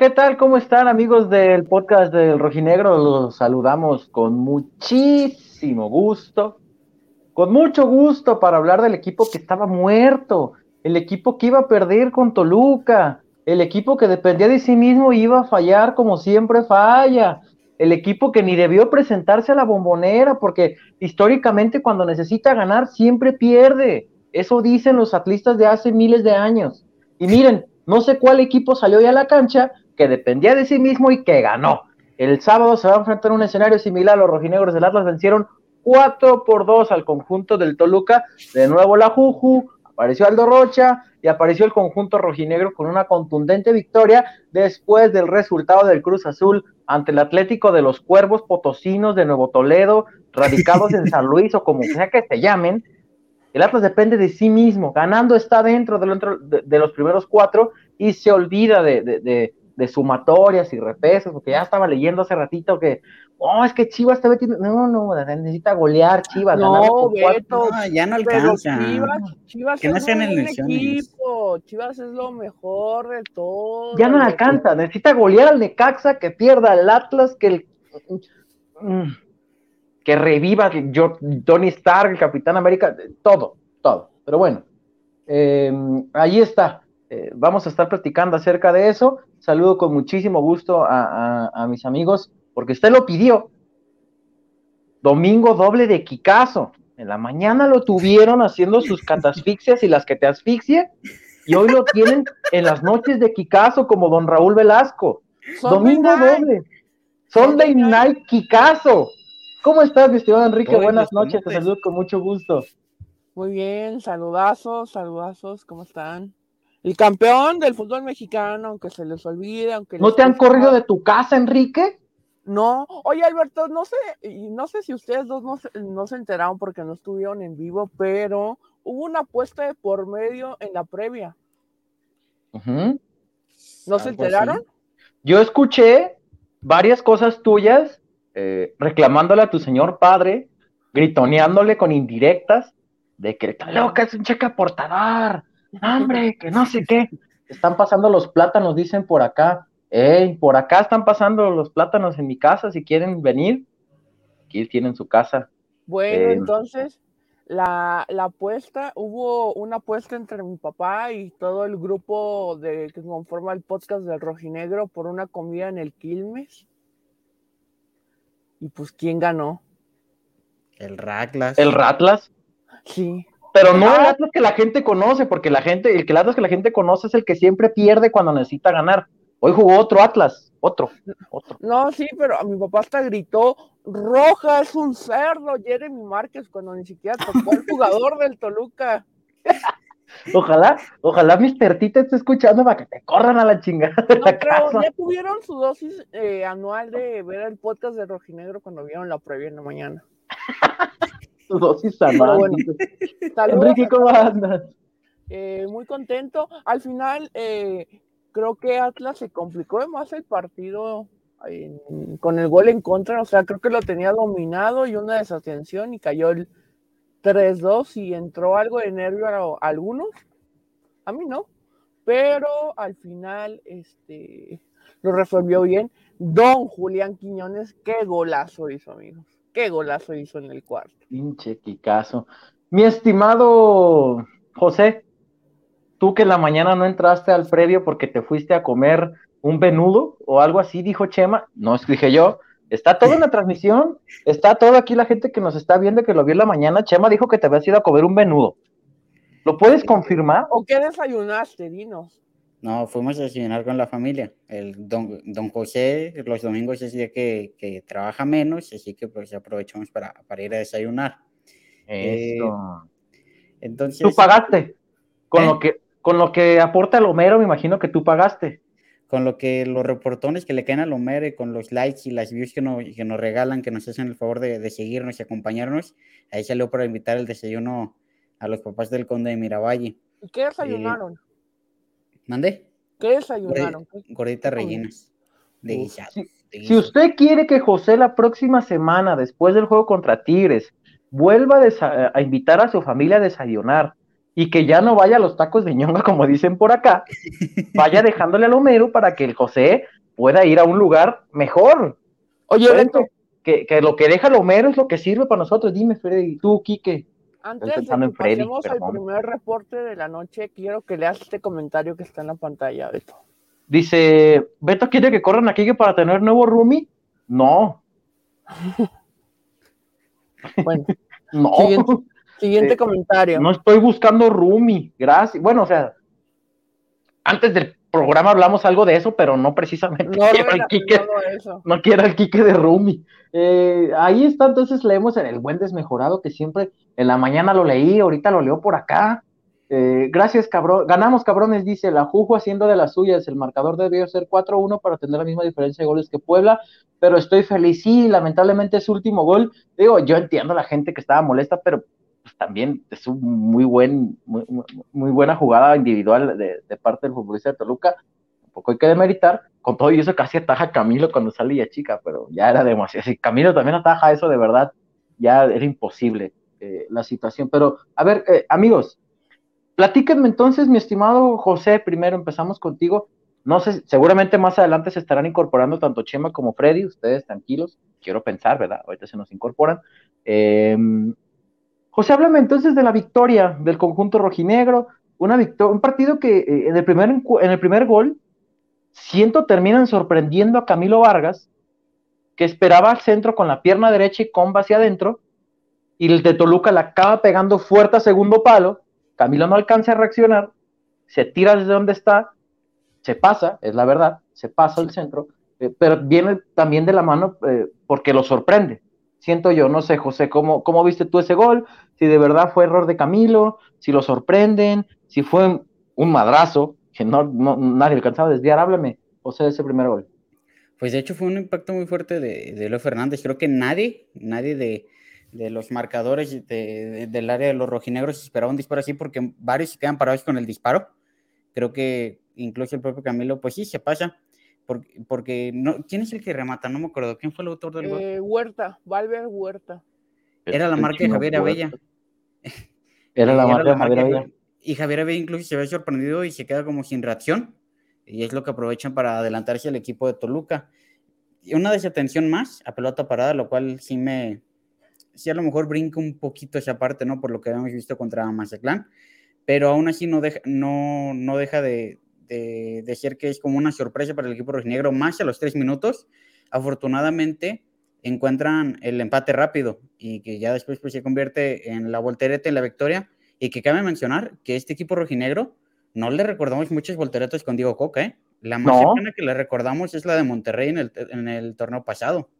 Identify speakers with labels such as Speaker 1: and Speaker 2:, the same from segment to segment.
Speaker 1: ¿qué tal? ¿Cómo están amigos del podcast del Rojinegro? Los saludamos con muchísimo gusto, con mucho gusto para hablar del equipo que estaba muerto, el equipo que iba a perder con Toluca, el equipo que dependía de sí mismo y iba a fallar como siempre falla, el equipo que ni debió presentarse a la bombonera porque históricamente cuando necesita ganar siempre pierde. Eso dicen los atlistas de hace miles de años. Y miren, no sé cuál equipo salió ya a la cancha que dependía de sí mismo y que ganó. El sábado se va a enfrentar un escenario similar. Los rojinegros del Atlas vencieron 4 por 2 al conjunto del Toluca. De nuevo la Juju, apareció Aldo Rocha y apareció el conjunto rojinegro con una contundente victoria después del resultado del Cruz Azul ante el Atlético de los Cuervos Potosinos de Nuevo Toledo, radicados en San Luis o como sea que se llamen, el Atlas depende de sí mismo, ganando está dentro de, los primeros cuatro y se olvida de, sumatorias y repesos, porque ya estaba leyendo hace ratito que, oh, es que Chivas está metiendo, no, no, necesita golear Chivas.
Speaker 2: No, Beto, ya no alcanza. Chivas, es un equipo, Chivas es lo mejor de todo.
Speaker 1: Ya no alcanza, necesita golear al Necaxa, que pierda al Atlas, que el... Mm, que reviva Tony Stark, el Capitán América, todo, todo. Pero bueno, eh, ahí está. Eh, vamos a estar platicando acerca de eso. Saludo con muchísimo gusto a, mis amigos, porque usted lo pidió. Domingo doble de Kikazo. En la mañana lo tuvieron haciendo sus catasfixias y las que te asfixia, y hoy lo tienen en las noches de Kikazo como don Raúl Velasco. Domingo doble. Sunday Night Kikazo. ¿Cómo estás, mi estimado Enrique? Buenas noches, te saludo con mucho gusto.
Speaker 2: Muy bien, saludazos, saludazos, ¿cómo están? El campeón del fútbol mexicano, aunque se les olvide, aunque...
Speaker 1: ¿No te han corrido de tu casa, Enrique?
Speaker 2: No, oye Alberto, no sé, no sé si ustedes dos no, se enteraron porque no estuvieron en vivo, pero hubo una apuesta de por medio en la previa. ¿No se enteraron?
Speaker 1: Yo escuché varias cosas tuyas eh, reclamándole a tu señor padre, gritoneándole con indirectas, de que está loca, es un cheque aportador, hombre, que no sé qué. Están pasando los plátanos, dicen por acá. Ey, por acá están pasando los plátanos en mi casa, si quieren venir, aquí tienen su casa.
Speaker 2: Bueno, eh, entonces, la, la, apuesta, hubo una apuesta entre mi papá y todo el grupo de que conforma el podcast del Rojinegro por una comida en el Quilmes. Y pues, ¿quién ganó?
Speaker 3: El Ratlas.
Speaker 1: ¿El Ratlas?
Speaker 2: Sí.
Speaker 1: Pero no el Atlas que la gente conoce, porque la gente, el que el Atlas que la gente conoce es el que siempre pierde cuando necesita ganar. Hoy jugó otro Atlas, otro, otro.
Speaker 2: No, sí, pero a mi papá hasta gritó, Roja es un cerdo, Jeremy Márquez, cuando ni siquiera tocó el jugador del Toluca.
Speaker 1: Ojalá, ojalá Mr. Tita esté escuchando para que te corran a la chingada.
Speaker 2: no, ya tuvieron su dosis eh, anual de ver el podcast de Rojinegro cuando vieron la previa en la mañana.
Speaker 1: su dosis anual. Enrique, ¿cómo andas?
Speaker 2: Eh, muy contento. Al final, eh, creo que Atlas se complicó más el partido con el gol en contra. O sea, creo que lo tenía dominado y una desatención y cayó el 3-2 y entró algo de nervio a, algunos, a mí no, pero al final este, lo resolvió bien. Don Julián Quiñones, qué golazo hizo, amigos. Qué golazo hizo en el cuarto.
Speaker 1: Pinche Kikazo. Mi estimado José, tú que en la mañana no entraste al previo porque te fuiste a comer un venudo o algo así, dijo Chema. No, dije yo, Está todo en la transmisión, está todo aquí la gente que nos está viendo que lo vio en la mañana. Chema dijo que te habías ido a comer un menudo. ¿Lo puedes confirmar?
Speaker 2: ¿O qué desayunaste? Dinos.
Speaker 3: No, fuimos a desayunar con la familia. El don, don José los domingos es día que, que, trabaja menos, así que pues aprovechamos para, para ir a desayunar.
Speaker 1: Eso. Eh, entonces. ¿Tú pagaste? Con, ¿Eh? lo que, con lo que aporta el Homero, me imagino que tú pagaste
Speaker 3: con lo que los reportones que le caen a Homero, con los likes y las views que, que nos regalan, que nos hacen el favor de, seguirnos y acompañarnos, ahí salió para invitar el desayuno a los papás del conde de Miravalle.
Speaker 2: ¿Y qué desayunaron?
Speaker 3: ¿Mande?
Speaker 2: ¿Qué desayunaron?
Speaker 3: Gorditas rellenas de
Speaker 1: Si, usted quiere que José la próxima semana, después del juego contra Tigres, vuelva a, a invitar a su familia a desayunar, y que ya no vaya a los tacos de ñonga, como dicen por acá, vaya dejándole al Homero para que el José pueda ir a un lugar mejor. Oye, que, que, lo que deja el Homero es lo que sirve para nosotros. Dime, Freddy, tú, Quique.
Speaker 2: Antes de que pasemos al primer reporte de la noche, quiero que leas este comentario que está en la pantalla, Beto.
Speaker 1: Dice, ¿Beto quiere que corran a Quique para tener nuevo roomie? No.
Speaker 2: bueno. no. Siguiente, eh, comentario.
Speaker 1: No estoy buscando roomie, gracias. Bueno, o sea, antes del programa hablamos algo de eso, pero no precisamente no, quiero el Quique, no quiero el Quique de Rumi. Eh, ahí está, entonces leemos en el buen desmejorado que siempre en la mañana lo leí, ahorita lo leo por acá. Eh, gracias, cabrón. Ganamos, cabrones, dice la Juju haciendo de las suyas. El marcador debió ser 4-1 para tener la misma diferencia de goles que Puebla, pero estoy feliz. Sí, lamentablemente es último gol. Digo, yo entiendo a la gente que estaba molesta, pero pues, también es un muy buen, muy, muy buena jugada individual de, parte del futbolista de Toluca. Tampoco hay que demeritar. Con todo y eso casi ataja Camilo cuando salía chica, pero ya era demasiado. Si Camilo también ataja eso de verdad, ya era imposible eh, la situación. Pero, a ver, eh, amigos, platíquenme entonces, mi estimado José, primero empezamos contigo. No sé, seguramente más adelante se estarán incorporando tanto Chema como Freddy, ustedes tranquilos, quiero pensar, ¿verdad? Ahorita se nos incorporan. Eh, José, háblame entonces de la victoria del conjunto rojinegro, una victoria, un partido que eh, en, el primer, en el primer gol, siento terminan sorprendiendo a Camilo Vargas, que esperaba al centro con la pierna derecha y comba hacia adentro, y el de Toluca la acaba pegando fuerte a segundo palo, Camilo no alcanza a reaccionar, se tira desde donde está, se pasa, es la verdad, se pasa el centro, eh, pero viene también de la mano eh, porque lo sorprende siento yo, no sé, José, ¿cómo, ¿cómo viste tú ese gol? Si de verdad fue error de Camilo, si lo sorprenden, si fue un madrazo, que no, nadie alcanzaba a desviar, háblame, José, de ese primer gol.
Speaker 3: Pues de hecho fue un impacto muy fuerte de, de Leo Fernández, creo que nadie, nadie de, de los marcadores del área de los rojinegros esperaba un disparo así porque varios se quedan parados con el disparo. Creo que incluso el propio Camilo, pues sí, se pasa. Porque, no, ¿quién es el que remata? No me acuerdo. ¿Quién fue el autor del gol?
Speaker 2: Eh, Huerta, Valver Huerta.
Speaker 3: Era la marca de Javier Abella.
Speaker 1: Era la marca de Javier Abella.
Speaker 3: Y Javier Abella incluso se ve sorprendido y se queda como sin reacción. Y es lo que aprovechan para adelantarse al equipo de Toluca. Y una desatención más a pelota parada, lo cual sí me. Sí, a lo mejor brinca un poquito esa parte, ¿no? Por lo que habíamos visto contra Mazatlán. Pero aún así no deja, no, no deja de, de, decir que es como una sorpresa para el equipo rojinegro, más a los tres minutos. Afortunadamente encuentran el empate rápido y que ya después pues, se convierte en la voltereta en la victoria. Y que cabe mencionar que este equipo rojinegro no le recordamos muchos volteretas con Diego Coca, ¿eh? La más cercana que le recordamos es la de Monterrey en el, en el torneo pasado.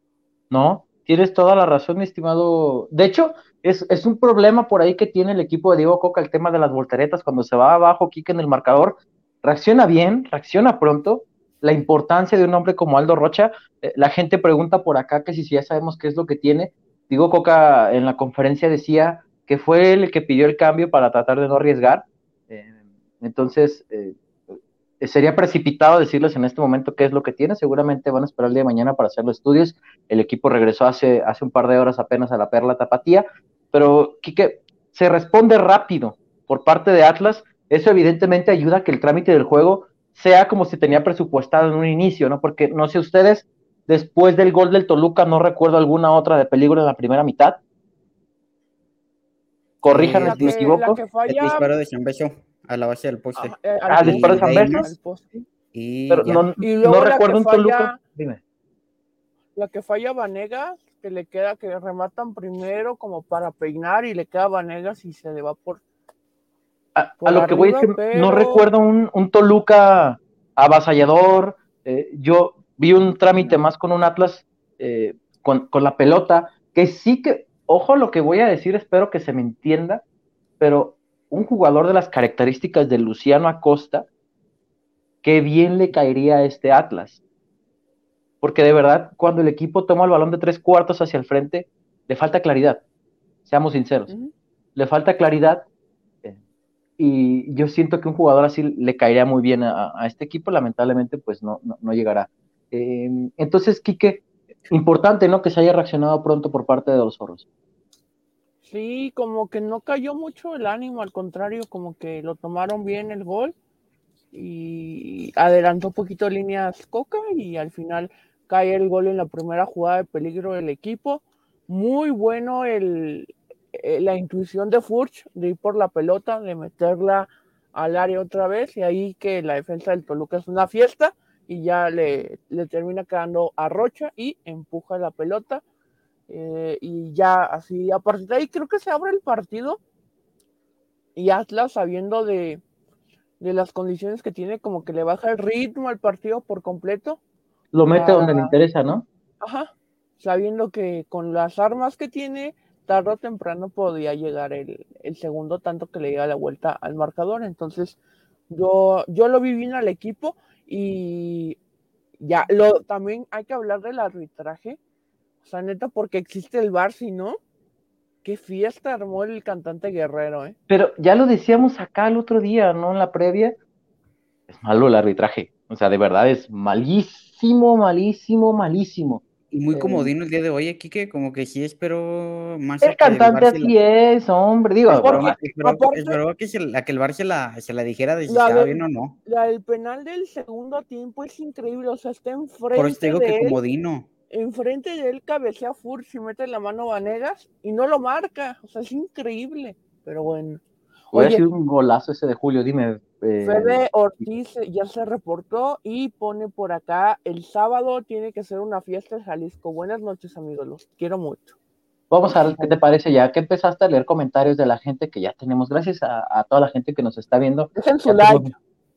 Speaker 1: No, tienes toda la razón, mi estimado. De hecho, es, es, un problema por ahí que tiene el equipo de Diego Coca el tema de las volteretas. Cuando se va abajo, Kike en el marcador, reacciona bien, reacciona pronto. La importancia de un hombre como Aldo Rocha, eh, la gente pregunta por acá que si, ya sabemos qué es lo que tiene. Digo, Coca en la conferencia decía que fue el que pidió el cambio para tratar de no arriesgar. Eh, entonces, eh, sería precipitado decirles en este momento qué es lo que tiene. Seguramente van a esperar el día de mañana para hacer los estudios. El equipo regresó hace, hace un par de horas apenas a la Perla Tapatía. Pero, Quique, se responde rápido por parte de Atlas eso evidentemente ayuda a que el trámite del juego sea como se tenía presupuestado en un inicio, ¿no? Porque no sé ustedes, después del gol del Toluca, no recuerdo alguna otra de peligro en la primera mitad. Corríjanme si me equivoco.
Speaker 3: El disparo de San Beso a la base del poste.
Speaker 1: Ah, eh, ah el disparo de San. Y, Pero no, no recuerdo un Toluca. Dime.
Speaker 2: La que falla Vanegas, que le queda que rematan primero como para peinar y le queda Vanegas y se le va por
Speaker 1: a, lo que voy a decir, no recuerdo un, Toluca avasallador. Eh, yo vi un trámite más con un Atlas eh, con, la pelota, que sí que, ojo lo que voy a decir, espero que se me entienda, pero un jugador de las características de Luciano Acosta, qué bien le caería a este Atlas. Porque de verdad, cuando el equipo toma el balón de tres cuartos hacia el frente, le falta claridad. Seamos sinceros. Le falta claridad y yo siento que un jugador así le caería muy bien a, este equipo, lamentablemente pues no, no, llegará. Em, entonces, Quique, importante, ¿no? Que se haya reaccionado pronto por parte de los zorros.
Speaker 2: Sí, como que no cayó mucho el ánimo, al contrario, como que lo tomaron bien el gol y adelantó un poquito líneas Coca y al final cae el gol en la primera jugada de peligro del equipo. Muy bueno el, eh, la intuición de Furch de ir por la pelota, de meterla al área otra vez y ahí que la defensa del Toluca es una fiesta y ya le, le termina quedando a Rocha y empuja la pelota eh, y ya así a partir de ahí creo que se abre el partido y Atlas sabiendo de, de las condiciones que tiene como que le baja el ritmo al partido por completo.
Speaker 1: Lo mete donde le interesa, ¿no?
Speaker 2: Ajá, sabiendo que con las armas que tiene tarde o temprano podía llegar el, segundo tanto que le diera la vuelta al marcador. Entonces, yo, yo lo vi bien al equipo y ya, lo, también hay que hablar del arbitraje. O sea, neta, porque existe el bar, si no, qué fiesta armó el cantante Guerrero, ¿eh?
Speaker 1: Pero ya lo decíamos acá el otro día, ¿no? En la previa. Es malo el arbitraje. O sea, de verdad es malísimo, malísimo, malísimo.
Speaker 3: Y muy comodino el día de hoy, Kike, como que sí espero más.
Speaker 1: El cantante así es, hombre, digo.
Speaker 3: Espero, que, se, que el Bar se la, se la dijera de si estaba bien o no.
Speaker 2: La del penal del segundo tiempo es increíble, o sea, está enfrente. Por
Speaker 3: eso digo que comodino.
Speaker 2: Enfrente de él cabecea Furch y mete la mano Vanegas y no lo marca, o sea, es increíble, pero bueno.
Speaker 1: Hubiera sido un golazo ese de Julio, dime.
Speaker 2: Eh, Fede Ortiz ya se reportó y pone por acá, el sábado tiene que ser una fiesta en Jalisco. Buenas noches, amigos, los quiero mucho.
Speaker 1: Vamos a ver qué te parece ya que empezaste a leer comentarios de la gente que ya tenemos. Gracias a, toda la gente que nos está viendo.
Speaker 2: Dejen su like.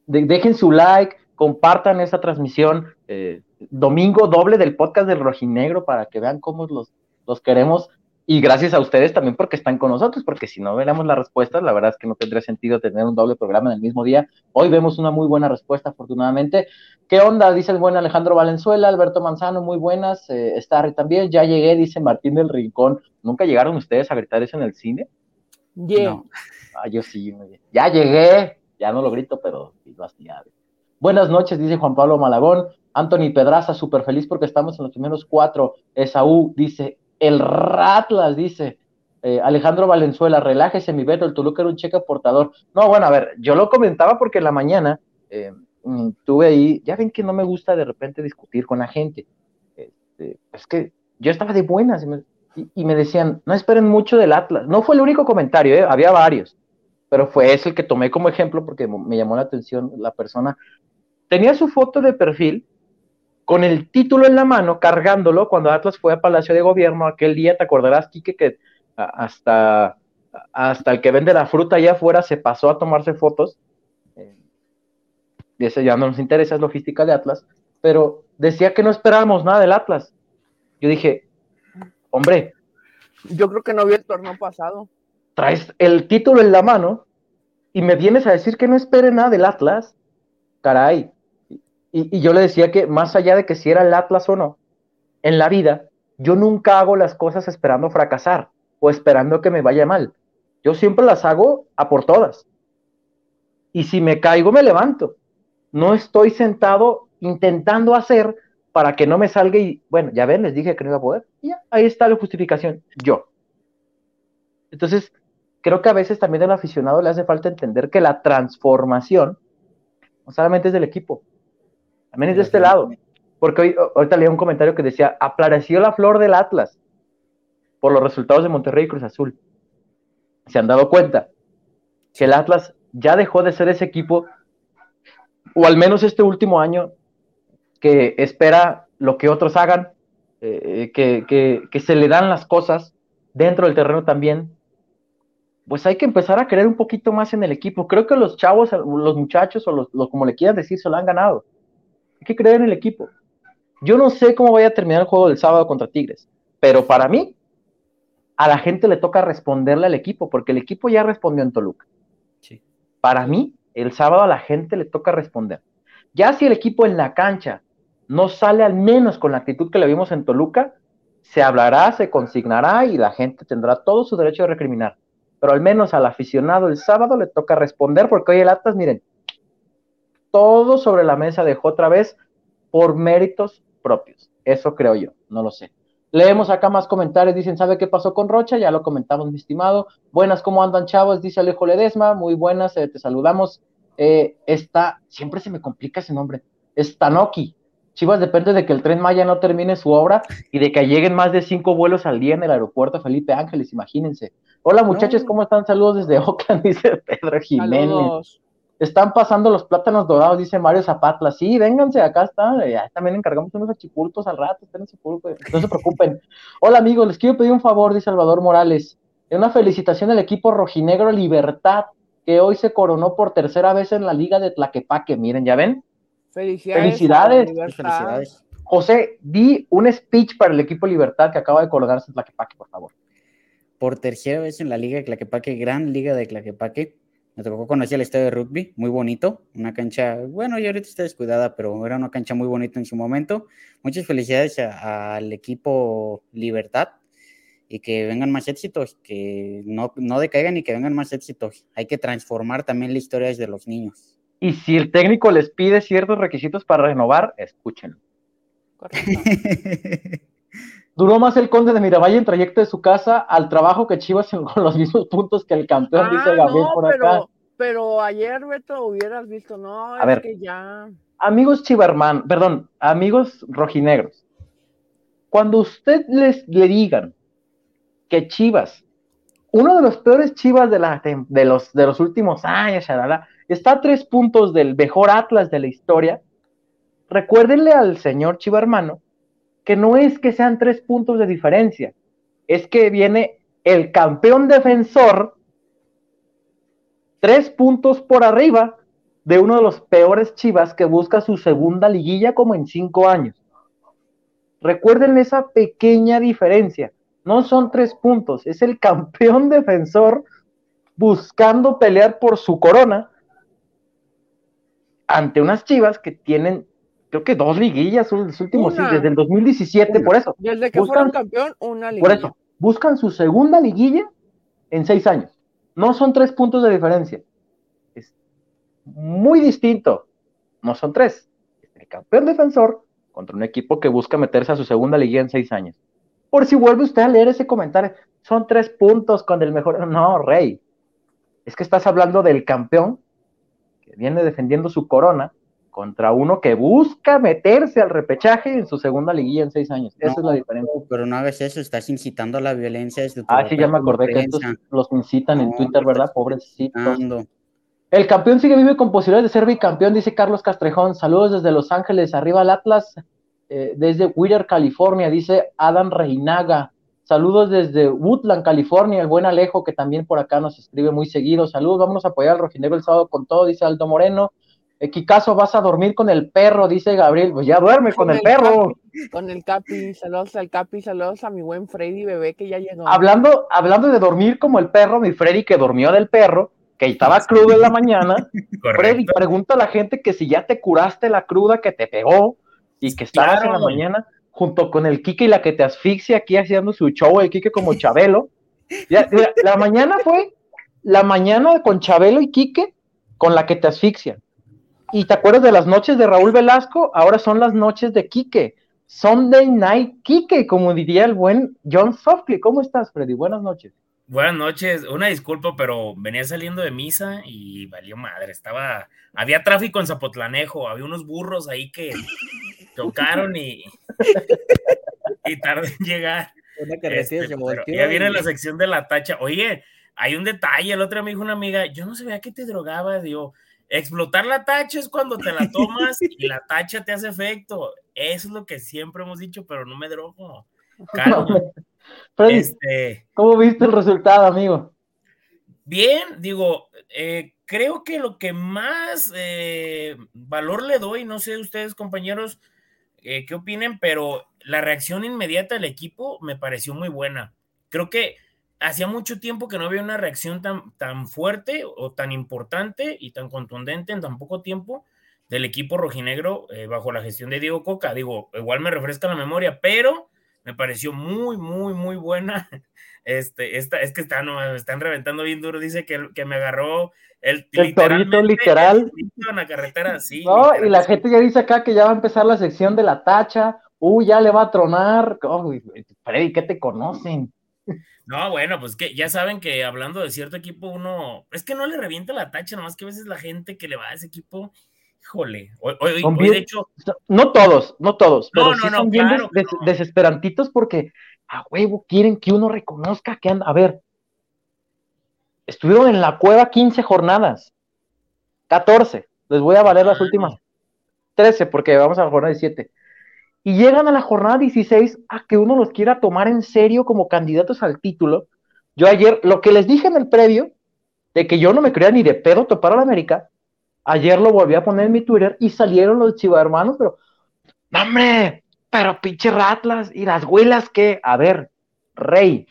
Speaker 1: dejen su like, compartan esta transmisión. Eh, domingo doble del podcast del Rojinegro para que vean cómo los, los queremos. Y gracias a ustedes también porque están con nosotros, porque si no veamos las respuestas, la verdad es que no tendría sentido tener un doble programa en el mismo día. Hoy vemos una muy buena respuesta, afortunadamente. ¿Qué onda? Dice el buen Alejandro Valenzuela, Alberto Manzano, muy buenas. Eh, Starry también, ya llegué, dice Martín del Rincón. ¿Nunca llegaron ustedes a gritar eso en el cine?
Speaker 2: No.
Speaker 1: Ah, yo sí, ya llegué. Ya no lo grito, pero Buenas noches, dice Juan Pablo Malagón. Anthony Pedraza, súper feliz porque estamos en los primeros cuatro. Esaú dice, el Ratlas, dice. Eh, Alejandro Valenzuela, relájese, mi Beto, el Toluca era un cheque portador. No, bueno, a ver, yo lo comentaba porque en la mañana eh, mm, tuve ahí, ya ven que no me gusta de repente discutir con la gente. Este, es que yo estaba de buenas y me, decían, no esperen mucho del Atlas. No fue el único comentario, eh, había varios, pero fue ese el que tomé como ejemplo porque me llamó la atención la persona. Tenía su foto de perfil con el título en la mano, cargándolo, cuando Atlas fue a Palacio de Gobierno aquel día, te acordarás, Quique, que hasta, hasta el que vende la fruta allá afuera se pasó a tomarse fotos. Eh, y ese ya no nos interesa, es logística de Atlas, pero decía que no esperábamos nada del Atlas. Yo dije, hombre.
Speaker 2: Yo creo que no vi el torneo pasado.
Speaker 1: Traes el título en la mano y me vienes a decir que no espere nada del Atlas. Caray, y, yo le decía que más allá de que si era el Atlas o no, en la vida, yo nunca hago las cosas esperando fracasar o esperando que me vaya mal. Yo siempre las hago a por todas. Y si me caigo, me levanto. No estoy sentado intentando hacer para que no me salga y, bueno, ya ven, les dije que no iba a poder. Y ahí está la justificación, yo. Entonces, creo que a veces también al aficionado le hace falta entender que la transformación no solamente es del equipo, también es de este lado. Porque hoy, ahorita leí un comentario que decía, apareció la flor del Atlas por los resultados de Monterrey y Cruz Azul. Se han dado cuenta que el Atlas ya dejó de ser ese equipo, o al menos este último año, que espera lo que otros hagan, eh, que, que, se le dan las cosas dentro del terreno también. Pues hay que empezar a creer un poquito más en el equipo. Creo que los chavos, los muchachos, o los como le quieran decir, se lo han ganado hay que creer en el equipo. Yo no sé cómo vaya a terminar el juego del sábado contra Tigres, pero para mí, a la gente le toca responderle al equipo, porque el equipo ya respondió en Toluca. Para mí, el sábado a la gente le toca responder. Ya si el equipo en la cancha no sale al menos con la actitud que le vimos en Toluca, se hablará, se consignará y la gente tendrá todo su derecho de recriminar. Pero al menos al aficionado el sábado le toca responder, porque hoy el Atlas, miren, todo sobre la mesa dejó otra vez por méritos propios. Eso creo yo, no lo sé. Leemos acá más comentarios, dicen, ¿sabe qué pasó con Rocha? Ya lo comentamos, mi estimado. Buenas, ¿cómo andan, chavos? Dice Alejo Ledesma, muy buenas, eh, te saludamos. Eh, está, siempre se me complica ese nombre, Stanoki. Chivas depende de que el tren Maya no termine su obra y de que lleguen más de cinco vuelos al día en el aeropuerto Felipe Ángeles, imagínense. Hola muchachos, ¿cómo están? Saludos desde Oakland, dice Pedro Jiménez. Saludos. Están pasando los plátanos dorados, dice Mario Zapatla. Sí, vénganse, acá está. Ya también encargamos unos achipultos al rato, no se preocupen. Hola amigos, les quiero pedir un favor, dice Salvador Morales. Una felicitación al equipo rojinegro Libertad, que hoy se coronó por tercera vez en la Liga de Tlaquepaque. Miren, ¿ya ven?
Speaker 2: Felicidades.
Speaker 1: Felicidades. José, di un speech para el equipo Libertad que acaba de coronarse en Tlaquepaque, por favor.
Speaker 3: Por tercera vez en la Liga de Tlaquepaque, gran Liga de Tlaquepaque me tocó conocer el estadio de rugby, muy bonito, una cancha, bueno, ya ahorita está descuidada, pero era una cancha muy bonita en su momento. Muchas felicidades al equipo Libertad y que vengan más éxitos, que no, no decaigan y que vengan más éxitos. Hay que transformar también la historia de los niños.
Speaker 1: Y si el técnico les pide ciertos requisitos para renovar, escúchenlo. Duró más el conde de Miravalle en trayecto de su casa al trabajo que Chivas con los mismos puntos que el campeón, dice ah, Gabriel por
Speaker 2: pero,
Speaker 1: acá.
Speaker 2: Pero ayer, Beto, hubieras visto, no, A ver, que ya.
Speaker 1: Amigos Chiverman, perdón, amigos rojinegros, cuando usted les le digan que Chivas, uno de los peores Chivas de, la, de, los, de los últimos años, está a tres puntos del mejor Atlas de la historia, recuérdenle al señor Chivermano que no es que sean tres puntos de diferencia, es que viene el campeón defensor tres puntos por arriba de uno de los peores Chivas que busca su segunda liguilla como en cinco años. Recuerden esa pequeña diferencia. No son tres puntos, es el campeón defensor buscando pelear por su corona ante unas Chivas que tienen creo que dos liguillas los últimos, desde el 2017, por eso.
Speaker 2: Desde que fueron campeón, una liguilla.
Speaker 1: Por eso, buscan su segunda liguilla en seis años. No son tres puntos de diferencia. Es muy distinto. No son tres. Es el campeón defensor contra un equipo que busca meterse a su segunda liguilla en seis años. Por si vuelve usted a leer ese comentario, son tres puntos con el mejor. No, Rey. Es que estás hablando del campeón que viene defendiendo su corona contra uno que busca meterse al repechaje en su segunda liguilla en seis años. Esa es la diferencia.
Speaker 3: Pero no hagas eso, estás incitando a la violencia. Desde
Speaker 1: ah, sí, ya me acordé que estos los incitan en Twitter, ¿verdad? Pobrecitos. El campeón sigue vive con posibilidades de ser bicampeón, dice Carlos Castrejón. Saludos desde Los Ángeles, arriba al Atlas, eh, desde Whittier, California, dice Adam Reinaga. Saludos desde Woodland, California, el buen Alejo, que también por acá nos escribe muy seguido. Saludos, vamos a apoyar al Rojinegro el sábado con todo, dice Aldo Moreno. Kikazo, vas a dormir con el perro, dice Gabriel. Pues ya duerme con, el, perro.
Speaker 2: con el Capi, saludos al Capi, saludos a mi buen Freddy bebé que ya llegó.
Speaker 1: Hablando, hablando de dormir como el perro, mi Freddy que durmió del perro, que estaba crudo en la mañana. Freddy, pregunta a la gente que si ya te curaste la cruda que te pegó y que estabas en la mañana junto con el Kike y la que te asfixia aquí haciendo su show, el Kike como Chabelo. la mañana fue la mañana con Chabelo y Kike con la que te asfixian. Y te acuerdas de las noches de Raúl Velasco, ahora son las noches de Quique. Sunday Night Quique, como diría el buen John Softly. ¿Cómo estás, Freddy? Buenas noches.
Speaker 4: Buenas noches, una disculpa, pero venía saliendo de misa y valió madre. Estaba, había tráfico en Zapotlanejo, había unos burros ahí que tocaron y, y tardé en llegar. Este, ya viene la sección de la tacha. Oye, hay un detalle. El otro día me dijo una amiga, yo no sabía que te drogabas. Digo, Explotar la tacha es cuando te la tomas y la tacha te hace efecto. Eso es lo que siempre hemos dicho, pero no me drogo.
Speaker 1: este, ¿Cómo viste el resultado, amigo?
Speaker 4: Bien, digo, eh, creo que lo que más eh, valor le doy, no sé ustedes compañeros eh, qué opinen, pero la reacción inmediata del equipo me pareció muy buena. Creo que hacía mucho tiempo que no había una reacción tan, tan fuerte o tan importante y tan contundente en tan poco tiempo del equipo rojinegro eh, bajo la gestión de Diego Coca. Digo, igual me refresca la memoria, pero me pareció muy, muy, muy buena. Este, esta, es que están, están reventando bien duro. Dice que, que me agarró el,
Speaker 1: el torito literal.
Speaker 4: En la carretera, sí.
Speaker 1: No, y la gente ya dice acá que ya va a empezar la sección de la tacha, uy, ya le va a tronar. Freddy, ¿qué te conocen?
Speaker 4: No, bueno, pues que ya saben que hablando de cierto equipo, uno es que no le revienta la tacha, nomás que a veces la gente que le va a ese equipo, híjole, hoy, de hecho.
Speaker 1: No todos, no todos, pero sí son bien desesperantitos porque a huevo quieren que uno reconozca que anda. A ver, estuvieron en la cueva 15 jornadas, 14, les voy a valer las últimas 13 porque vamos a la jornada 17 y llegan a la jornada 16 a que uno los quiera tomar en serio como candidatos al título. Yo ayer, lo que les dije en el previo, de que yo no me creía ni de pedo topar a la América, ayer lo volví a poner en mi Twitter y salieron los chiva hermanos, pero, hombre, pero pinche Ratlas y las huelas que, a ver, Rey,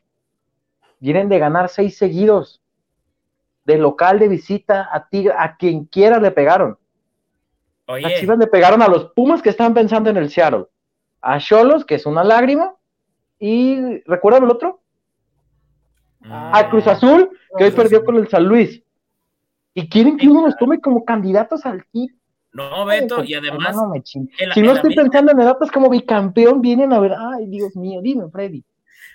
Speaker 1: vienen de ganar seis seguidos, de local, de visita, a ti, a quien quiera le pegaron. Oye. Las Chivas le pegaron a los Pumas que estaban pensando en el Seattle a Cholos, que es una lágrima, y ¿recuerdan el otro? a ah. Cruz Azul, que hoy perdió con el San Luis. Y quieren que uno los tome como candidatos al kit.
Speaker 4: No, Beto, y además.
Speaker 1: si no estoy pensando en edades como bicampeón, vienen a ver, ay, Dios mío, dime, Freddy.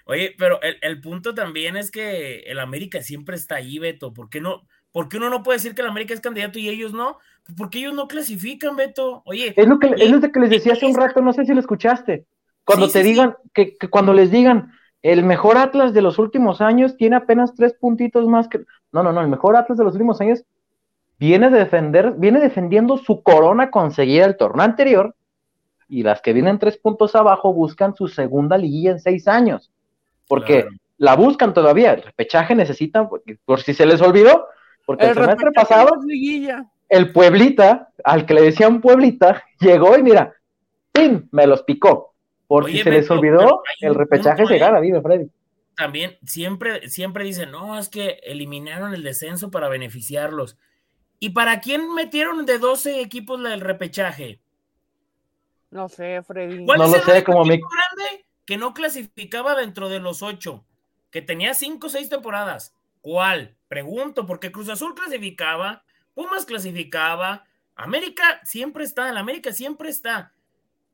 Speaker 4: Oye, pero el, el, punto también es que el América siempre está ahí, Beto. ¿Por qué no? Porque uno no puede decir que el América es candidato y ellos no. Porque ellos no clasifican, Beto. Oye.
Speaker 1: Es lo que, es lo que les decía hace un rato, no sé si lo escuchaste. Cuando te digan, que, cuando les digan, el mejor Atlas de los últimos años tiene apenas tres puntitos más que. No, no, no, el mejor Atlas de los últimos años viene, de defender, viene defendiendo su corona conseguida el torneo anterior. Y las que vienen tres puntos abajo buscan su segunda liguilla en seis años. Porque la buscan todavía. El repechaje necesitan, por si se les olvidó, porque el, semestre pasado, el Pueblita, al que le decían Pueblita, llegó y mira, ¡pim! Me los picó. Porque se les olvidó, el repechaje se gana, vive Freddy.
Speaker 4: También siempre, siempre dicen, no, es que eliminaron el descenso para beneficiarlos. ¿Y para quién metieron de 12 equipos el repechaje?
Speaker 2: No sé, Freddy.
Speaker 1: no lo sé, como mi...
Speaker 4: grande que no clasificaba dentro de los ocho, que tenía cinco o seis temporadas. ¿Cuál? Pregunto, porque Cruz Azul clasificaba, Pumas clasificaba, América siempre está, en América siempre está.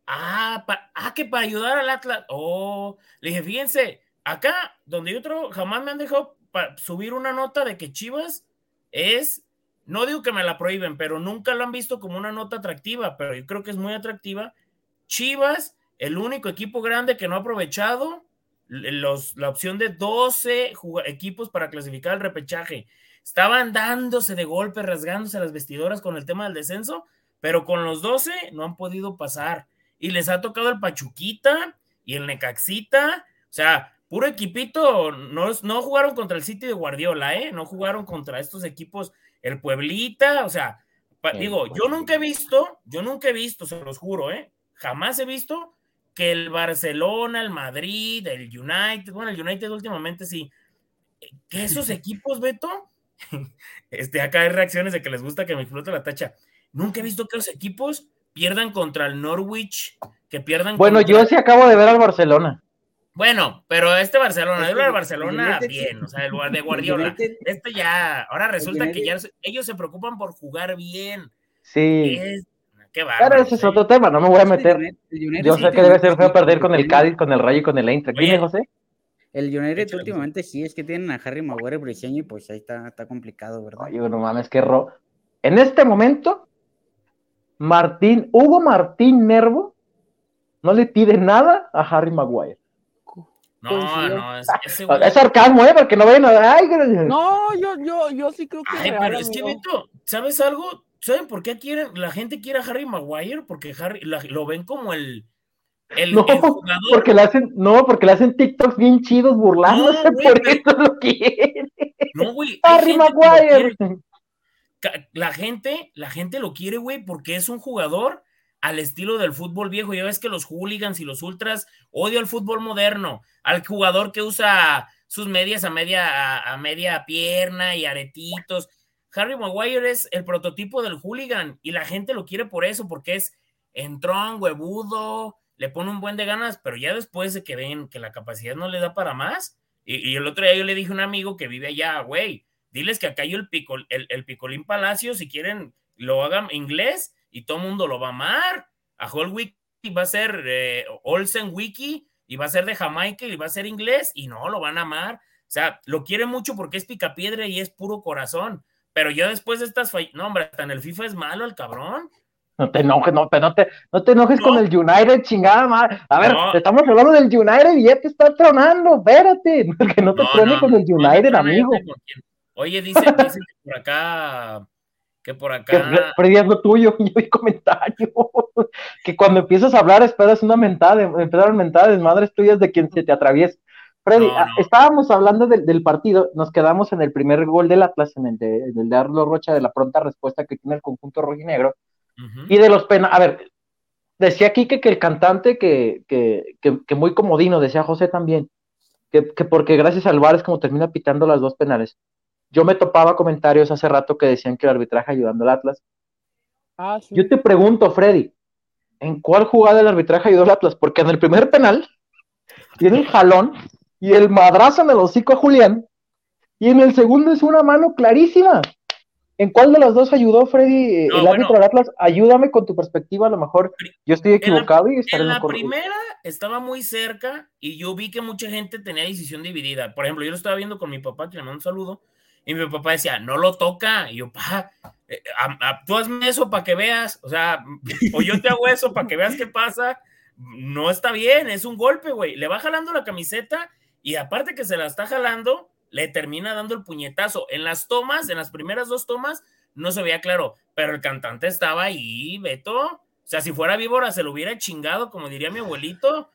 Speaker 4: Ah, ah, que para ayudar al Atlas. Oh, le dije, fíjense, acá donde yo jamás me han dejado subir una nota de que Chivas es, no digo que me la prohíben, pero nunca lo han visto como una nota atractiva, pero yo creo que es muy atractiva. Chivas, el único equipo grande que no ha aprovechado los, la opción de 12 equipos para clasificar el repechaje. Estaban dándose de golpe, rasgándose las vestidoras con el tema del descenso, pero con los 12 no han podido pasar. Y les ha tocado el Pachuquita y el Necaxita. O sea, puro equipito. No, no jugaron contra el City de Guardiola, ¿eh? No jugaron contra estos equipos, el Pueblita. O sea, digo, yo nunca he visto, yo nunca he visto, se los juro, ¿eh? Jamás he visto que el Barcelona, el Madrid, el United, bueno, el United últimamente sí, que esos equipos, Beto, este, acá hay reacciones de que les gusta que me explote la tacha. Nunca he visto que los equipos pierdan contra el Norwich, que pierdan.
Speaker 1: Bueno, yo sí acabo de ver al Barcelona.
Speaker 4: Bueno, pero este Barcelona, yo el Barcelona bien, o sea, el de Guardiola. Este ya, ahora resulta que ya ellos se preocupan por jugar bien.
Speaker 1: Sí. Qué Pero ese es otro tema, no me voy a meter. Yo sé que debe ser feo perder con el Cádiz, con el Rayo y con el Eintracht. Dime, José.
Speaker 3: El United últimamente sí, es que tienen a Harry Maguire briseño y pues ahí está, está complicado, ¿verdad?
Speaker 1: Oye, no mames, que ro... En este momento, Martín, Hugo Martín Nervo no le pide nada a Harry Maguire.
Speaker 4: No, no, es,
Speaker 1: es sarcasmo, ¿eh? Porque no ven a... Ay,
Speaker 2: no, yo, yo, yo sí creo que...
Speaker 4: Ay, pero es que, Vito, ¿sabes algo? ¿Saben por qué quieren, la gente quiere a Harry Maguire? Porque Harry lo ven como el, el,
Speaker 1: no, Porque le hacen, no, porque le hacen TikToks bien chidos burlándose, por eso lo.
Speaker 4: No, güey.
Speaker 1: Harry Maguire.
Speaker 4: La gente, la gente lo quiere, güey, porque es un jugador al estilo del fútbol viejo. Ya ves que los hooligans y los ultras odio al fútbol moderno, al jugador que usa sus medias a media, a media pierna y aretitos Harry Maguire es el prototipo del hooligan y la gente lo quiere por eso, porque es entrón, huevudo, le pone un buen de ganas, pero ya después de que ven que la capacidad no le da para más, y, el otro día yo le dije a un amigo que vive allá, güey, diles que acá hay el, el, Picolín Palacio, si quieren lo hagan inglés y todo el mundo lo va a amar. A Holwick y va a ser eh, Olsen Wiki y va a ser de Jamaica y va a ser inglés y no, lo van a amar. O sea, lo quiere mucho porque es picapiedra y es puro corazón. Pero yo después de estas no, hombre, hasta en el FIFA es malo el cabrón.
Speaker 1: No te enojes, no, no te, no te enojes con el United, chingada madre. A ver, estamos hablando del United y ya te está tronando, espérate, que no te trone con el United, amigo.
Speaker 4: Oye, dice, que por acá, que por acá.
Speaker 1: Freddy es lo tuyo, yo vi comentario. que cuando empiezas a hablar esperas una mentada, empezaron mentadas madres tuyas de quien se te atraviesa. Freddy, ah, estábamos hablando del, partido, nos quedamos en el primer gol del Atlas, en el de, el de Arlo Rocha, de la pronta respuesta que tiene el conjunto rojinegro, y de los penales, a ver, decía Kike que el cantante, que, que, que, muy comodino, decía José también, que, que porque gracias al VAR es como termina pitando las dos penales. Yo me topaba comentarios hace rato que decían que el arbitraje ayudando al Atlas. Ah, Yo te pregunto, Freddy, ¿en cuál jugada el arbitraje ayudó al Atlas? Porque en el primer penal tiene el jalón y el madrazo en el hocico a Julián, y en el segundo es una mano clarísima. ¿En cuál de las dos ayudó Freddy, el árbitro del Atlas? Ayúdame con tu perspectiva, a lo mejor yo estoy equivocado y estaré
Speaker 4: en la primera estaba muy cerca y yo vi que mucha gente tenía decisión dividida. Por ejemplo, yo lo estaba viendo con mi papá, que le mando un saludo, y mi papá decía, no lo toca. Y yo, pa, eh, tú hazme eso para que veas, o sea, o yo te hago eso para que veas qué pasa. No está bien, es un golpe, güey. Le va jalando la camiseta y aparte que se la está jalando, le termina dando el puñetazo. En las tomas, en las primeras dos tomas, no se veía claro, pero el cantante estaba ahí, Beto. O sea, si fuera víbora se lo hubiera chingado, como diría mi abuelito.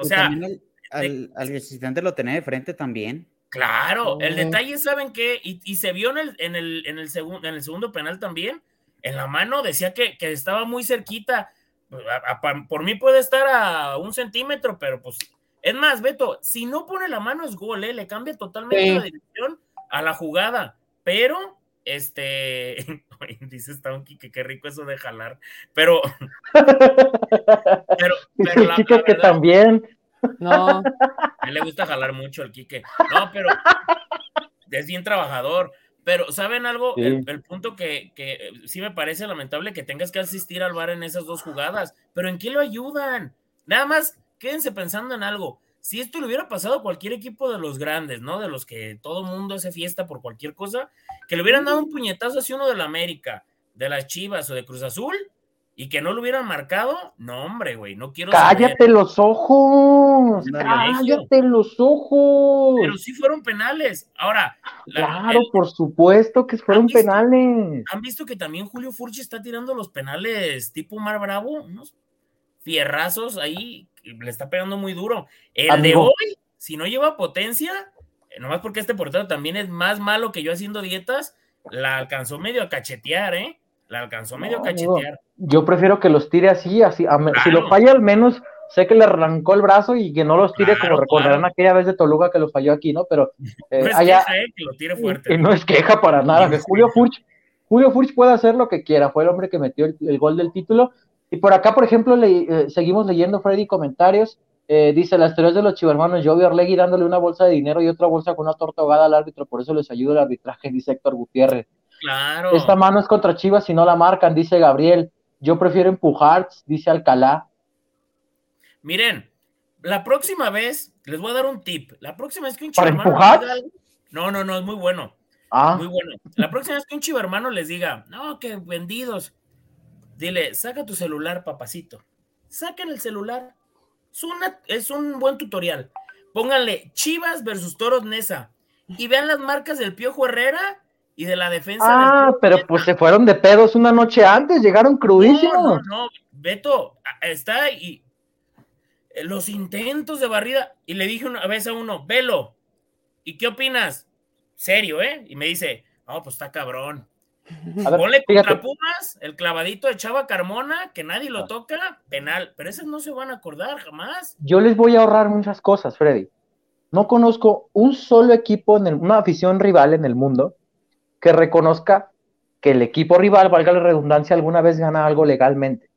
Speaker 4: o sea,
Speaker 3: al, al, visitante lo tenía de frente también.
Speaker 4: Claro, el detalle, ¿saben qué? Y, se vio en el, en el, en el, segundo, en el segundo penal también. En la mano decía que, que estaba muy cerquita. por mí puede estar a un centímetro, pero pues es más, Beto, si no pone la mano es gol, ¿eh? le cambia totalmente la dirección a la jugada. Pero, este, dice Stonky que qué rico eso de jalar. Pero,
Speaker 1: pero, pero la, que también.
Speaker 4: No. A él le gusta jalar mucho el Quique. No, pero es bien trabajador. Pero, ¿saben algo? El, punto que, que sí me parece lamentable que tengas que asistir al bar en esas dos jugadas. Pero ¿en qué lo ayudan? Nada más quédense pensando en algo. Si esto le hubiera pasado a cualquier equipo de los grandes, ¿no? De los que todo mundo hace fiesta por cualquier cosa, que le hubieran dado un puñetazo hacia uno de la América, de las Chivas o de Cruz Azul, y que no lo hubieran marcado, no, hombre, güey, no quiero.
Speaker 1: Cállate los ojos, cállate los ojos.
Speaker 4: Pero sí fueron penales. Ahora,
Speaker 1: claro, por supuesto que fueron penales.
Speaker 4: ¿Han visto que también Julio Furchi está tirando los penales tipo Mar Bravo? Unos fierrazos ahí le está pegando muy duro. El de hoy, si no lleva potencia, eh, nomás porque este portero también es más malo que yo haciendo dietas, la alcanzó medio a cachetear, ¿eh? La alcanzó medio a cachetear.
Speaker 1: yo prefiero que los tire así, así. Si lo falla al menos, sé que le arrancó el brazo y que no los tire como recordarán aquella vez de Toluca que lo falló aquí, ¿no? Pero
Speaker 4: eh, no es queja, eh, que lo tire fuerte.
Speaker 1: no es queja para nada. Que Julio Furch, Julio Furch puede hacer lo que quiera. Fue el hombre que metió el gol del título y por acá, por ejemplo, le, eh, seguimos leyendo, Freddy, comentarios. Eh, dice, las teorías de los chivermanos, yo vi a Orlegui dándole una bolsa de dinero y otra bolsa con una torta ahogada al árbitro, por eso les ayuda el arbitraje, dice Héctor Gutiérrez.
Speaker 4: Claro.
Speaker 1: Esta mano es contra Chivas si no la marcan, dice Gabriel. Yo prefiero empujar, dice Alcalá.
Speaker 4: Miren, la próxima vez, les voy a dar un tip. La próxima vez que un
Speaker 1: chivermano. ¿Para empujar?
Speaker 4: no, no, no, es muy bueno. Ah. Muy bueno. La próxima vez que un chivermano les diga, no, que vendidos Dile, saca tu celular, papacito. Saquen el celular. Es, es un buen tutorial. Pónganle Chivas versus Toros Nesa. Y vean las marcas del Piojo Herrera y de la defensa.
Speaker 1: Ah, pero pues se fueron de pedos una noche antes, llegaron crudísimos. No, no,
Speaker 4: no, Beto, está y eh, los intentos de barrida. Y le dije una vez a uno, velo, ¿y qué opinas? Serio, ¿eh? Y me dice, no, pues está cabrón. Ponle contra Pumas, el clavadito de Chava Carmona, que nadie lo ah. toca, penal. Pero esos no se van a acordar jamás.
Speaker 1: Yo les voy a ahorrar muchas cosas, Freddy. No conozco un solo equipo, en una afición rival en el mundo, que reconozca que el equipo rival, valga la redundancia, alguna vez gana algo legalmente.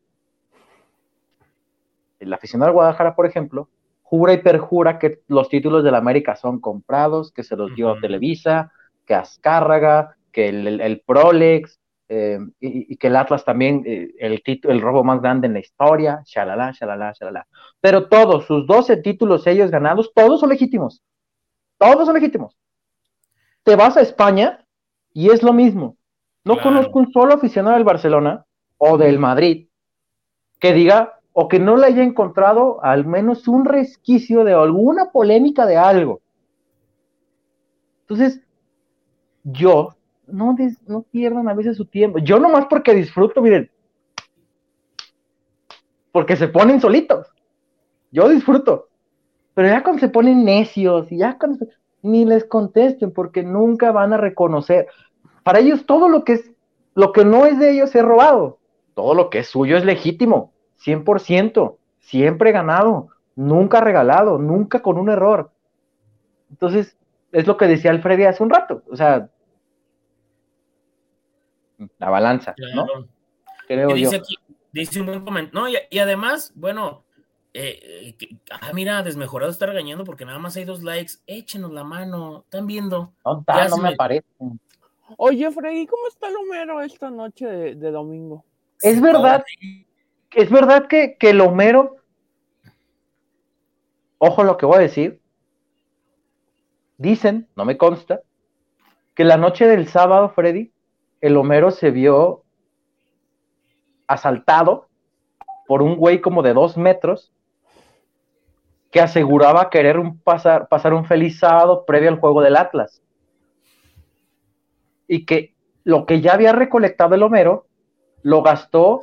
Speaker 1: El aficionado al Guadalajara, por ejemplo, jura y perjura que los títulos de la América son comprados, que se los dio Televisa, que Azcárraga, que el, Prolex, eh, y, que el Atlas también, eh, el, título, el robo más grande en la historia, shalala, shalala, shalala. Pero todos, sus 12 títulos ellos ganados, todos son legítimos. Todos son legítimos. Te vas a España y es lo mismo. No conozco un solo aficionado del Barcelona o del Madrid que diga o que no le haya encontrado al menos un resquicio de alguna polémica de algo. Entonces, yo no, no pierdan a veces su tiempo. Yo nomás porque disfruto, miren, porque se ponen solitos. Yo disfruto. Pero ya cuando se ponen necios, y ya cuando ni les contesten, porque nunca van a reconocer. Para ellos todo lo que es, lo que no es de ellos es robado. Todo lo que es suyo es legítimo, 100%, siempre ganado, nunca regalado, nunca con un error. Entonces, es lo que decía Alfredi hace un rato. O sea, la balanza, ¿no?
Speaker 4: Creo dice, yo. dice un buen comentario. No, y, además, bueno, eh, ah, mira, desmejorado está regañando porque nada más hay dos likes. Échenos la mano, están viendo.
Speaker 1: No, no me parece.
Speaker 2: Oye, Freddy, ¿cómo está el Homero esta noche de, domingo?
Speaker 1: Es verdad, es verdad que, que el Homero, ojo lo que voy a decir, dicen, no me consta, que la noche del sábado, Freddy, el Homero se vio asaltado por un güey como de dos metros que aseguraba querer pasar, pasar un feliz sábado previo al juego del Atlas. Y que lo que ya había recolectado el Homero lo gastó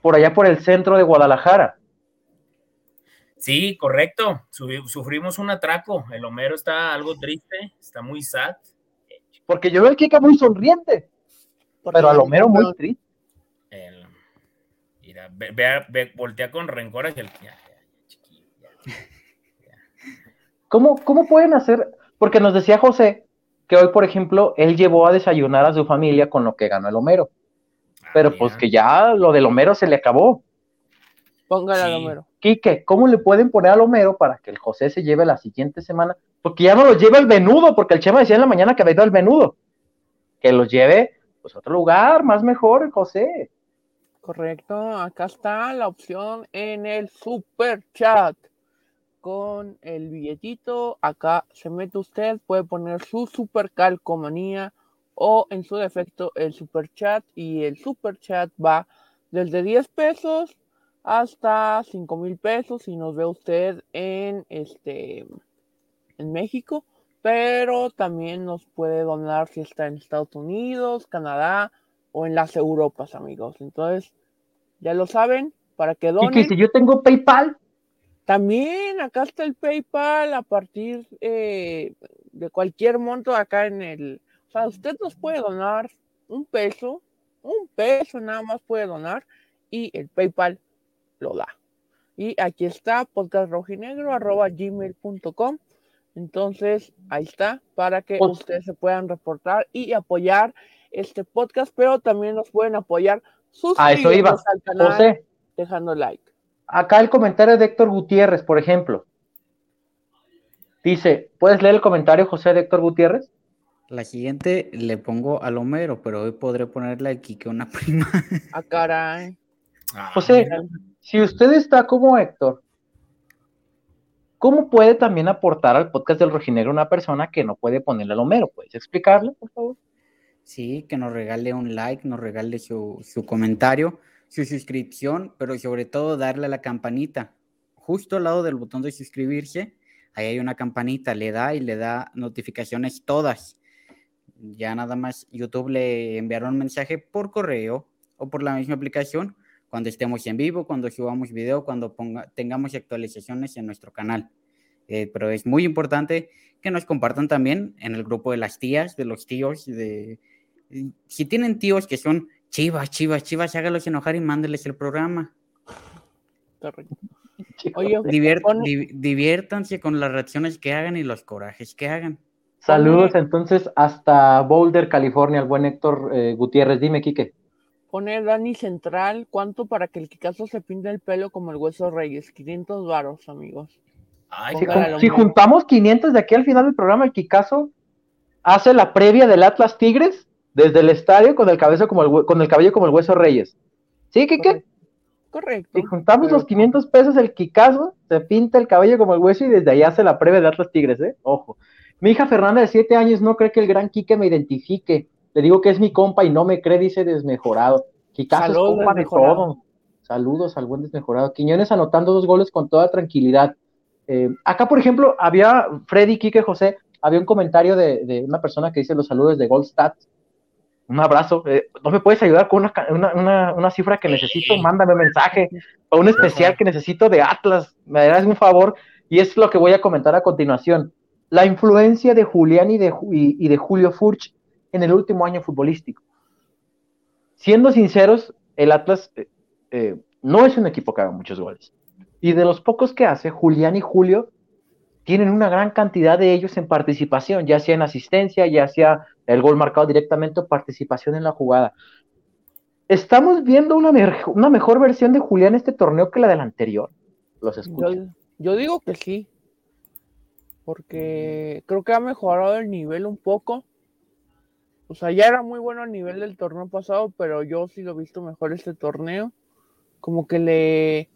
Speaker 1: por allá por el centro de Guadalajara.
Speaker 4: Sí, correcto. Sufrimos un atraco. El Homero está algo triste, está muy sad.
Speaker 1: Porque yo veo el Kika muy sonriente. Pero a lo mero muy triste.
Speaker 4: mira, ve, voltea con rencor hacia el.
Speaker 1: ¿Cómo, ¿Cómo pueden hacer? Porque nos decía José que hoy, por ejemplo, él llevó a desayunar a su familia con lo que ganó el Homero. Ah, Pero pues que ya lo del Homero se le acabó.
Speaker 2: Póngale al Homero.
Speaker 1: Quique, ¿cómo le pueden poner al Homero para que el José se lleve la siguiente semana? Porque ya no lo lleva el venudo, porque el Chema decía en la mañana que había ido al venudo. Que lo lleve pues otro lugar, más mejor, José.
Speaker 2: Correcto, acá está la opción en el super chat. Con el billetito, acá se mete usted, puede poner su super calcomanía o en su defecto el super chat y el super chat va desde 10 pesos hasta 5 mil pesos si nos ve usted en este en México pero también nos puede donar si está en Estados Unidos, Canadá o en las Europas, amigos. Entonces, ya lo saben, para que donen.
Speaker 1: Y que si yo tengo PayPal.
Speaker 2: También acá está el PayPal a partir eh, de cualquier monto acá en el... O sea, usted nos puede donar un peso, un peso nada más puede donar y el PayPal lo da. Y aquí está podcastrojinegro.gmail.com entonces, ahí está, para que ustedes se puedan reportar y apoyar este podcast, pero también nos pueden apoyar
Speaker 1: sus al canal
Speaker 2: dejando like.
Speaker 1: Acá el comentario de Héctor Gutiérrez, por ejemplo. Dice, ¿puedes leer el comentario, José, de Héctor Gutiérrez?
Speaker 3: La siguiente le pongo al Homero, pero hoy podré ponerle aquí que una prima.
Speaker 2: Ah, caray.
Speaker 1: Ah, José, si usted está como Héctor, ¿Cómo puede también aportar al podcast del Rojinegro una persona que no puede ponerle al Homero? ¿Puedes explicarle, por favor?
Speaker 3: Sí, que nos regale un like, nos regale su, comentario, su suscripción, pero sobre todo darle a la campanita. Justo al lado del botón de suscribirse, ahí hay una campanita, le da y le da notificaciones todas. Ya nada más YouTube le enviará un mensaje por correo o por la misma aplicación cuando estemos en vivo, cuando subamos video, cuando ponga, tengamos actualizaciones en nuestro canal. Eh, pero es muy importante que nos compartan también en el grupo de las tías, de los tíos, de si tienen tíos que son chivas, chivas, chivas, hágalos enojar y mándeles el programa. Oye, diviértanse con las reacciones que hagan y los corajes que hagan.
Speaker 1: Saludos entonces hasta Boulder, California, el buen Héctor eh, Gutiérrez. Dime, Quique.
Speaker 2: Pone Dani Central, ¿cuánto para que el Kikazo se pinte el pelo como el Hueso Reyes? 500 varos, amigos.
Speaker 1: si, juntamos 500 de aquí al final del programa, el Kikazo hace la previa del Atlas Tigres desde el estadio con el, cabello como el, con el cabello como el hueso Reyes. ¿Sí, qué qué?
Speaker 2: Correcto.
Speaker 1: Si juntamos los 500 pesos, el Kikazo se pinta el cabello como el hueso y desde allá hace la previa de Atlas Tigres, ¿eh? Ojo. Mi hija Fernanda de 7 años no cree que el gran Quique me identifique. Le digo que es mi compa y no me cree, dice desmejorado. Kikazo es compa de todo. Saludos al buen desmejorado. Quiñones anotando dos goles con toda tranquilidad. Eh, acá, por ejemplo, había Freddy, Quique, José, había un comentario de, una persona que dice los saludos de Goldstat. Un abrazo. Eh, ¿No me puedes ayudar con una, cifra que necesito? Mándame mensaje. O un especial que necesito de Atlas. Me das un favor. Y es lo que voy a comentar a continuación. La influencia de Julián y de, y de Julio Furch en el último año futbolístico. Siendo sinceros, el Atlas eh, eh, no es un equipo que haga muchos goles. Y de los pocos que hace, Julián y Julio tienen una gran cantidad de ellos en participación, ya sea en asistencia, ya sea el gol marcado directamente o participación en la jugada. ¿Estamos viendo una, una mejor versión de Julián este torneo que la del anterior? Los escucho.
Speaker 2: Yo, digo que sí, porque creo que ha mejorado el nivel un poco. O sea, ya era muy bueno el nivel del torneo pasado, pero yo sí lo he visto mejor este torneo como que le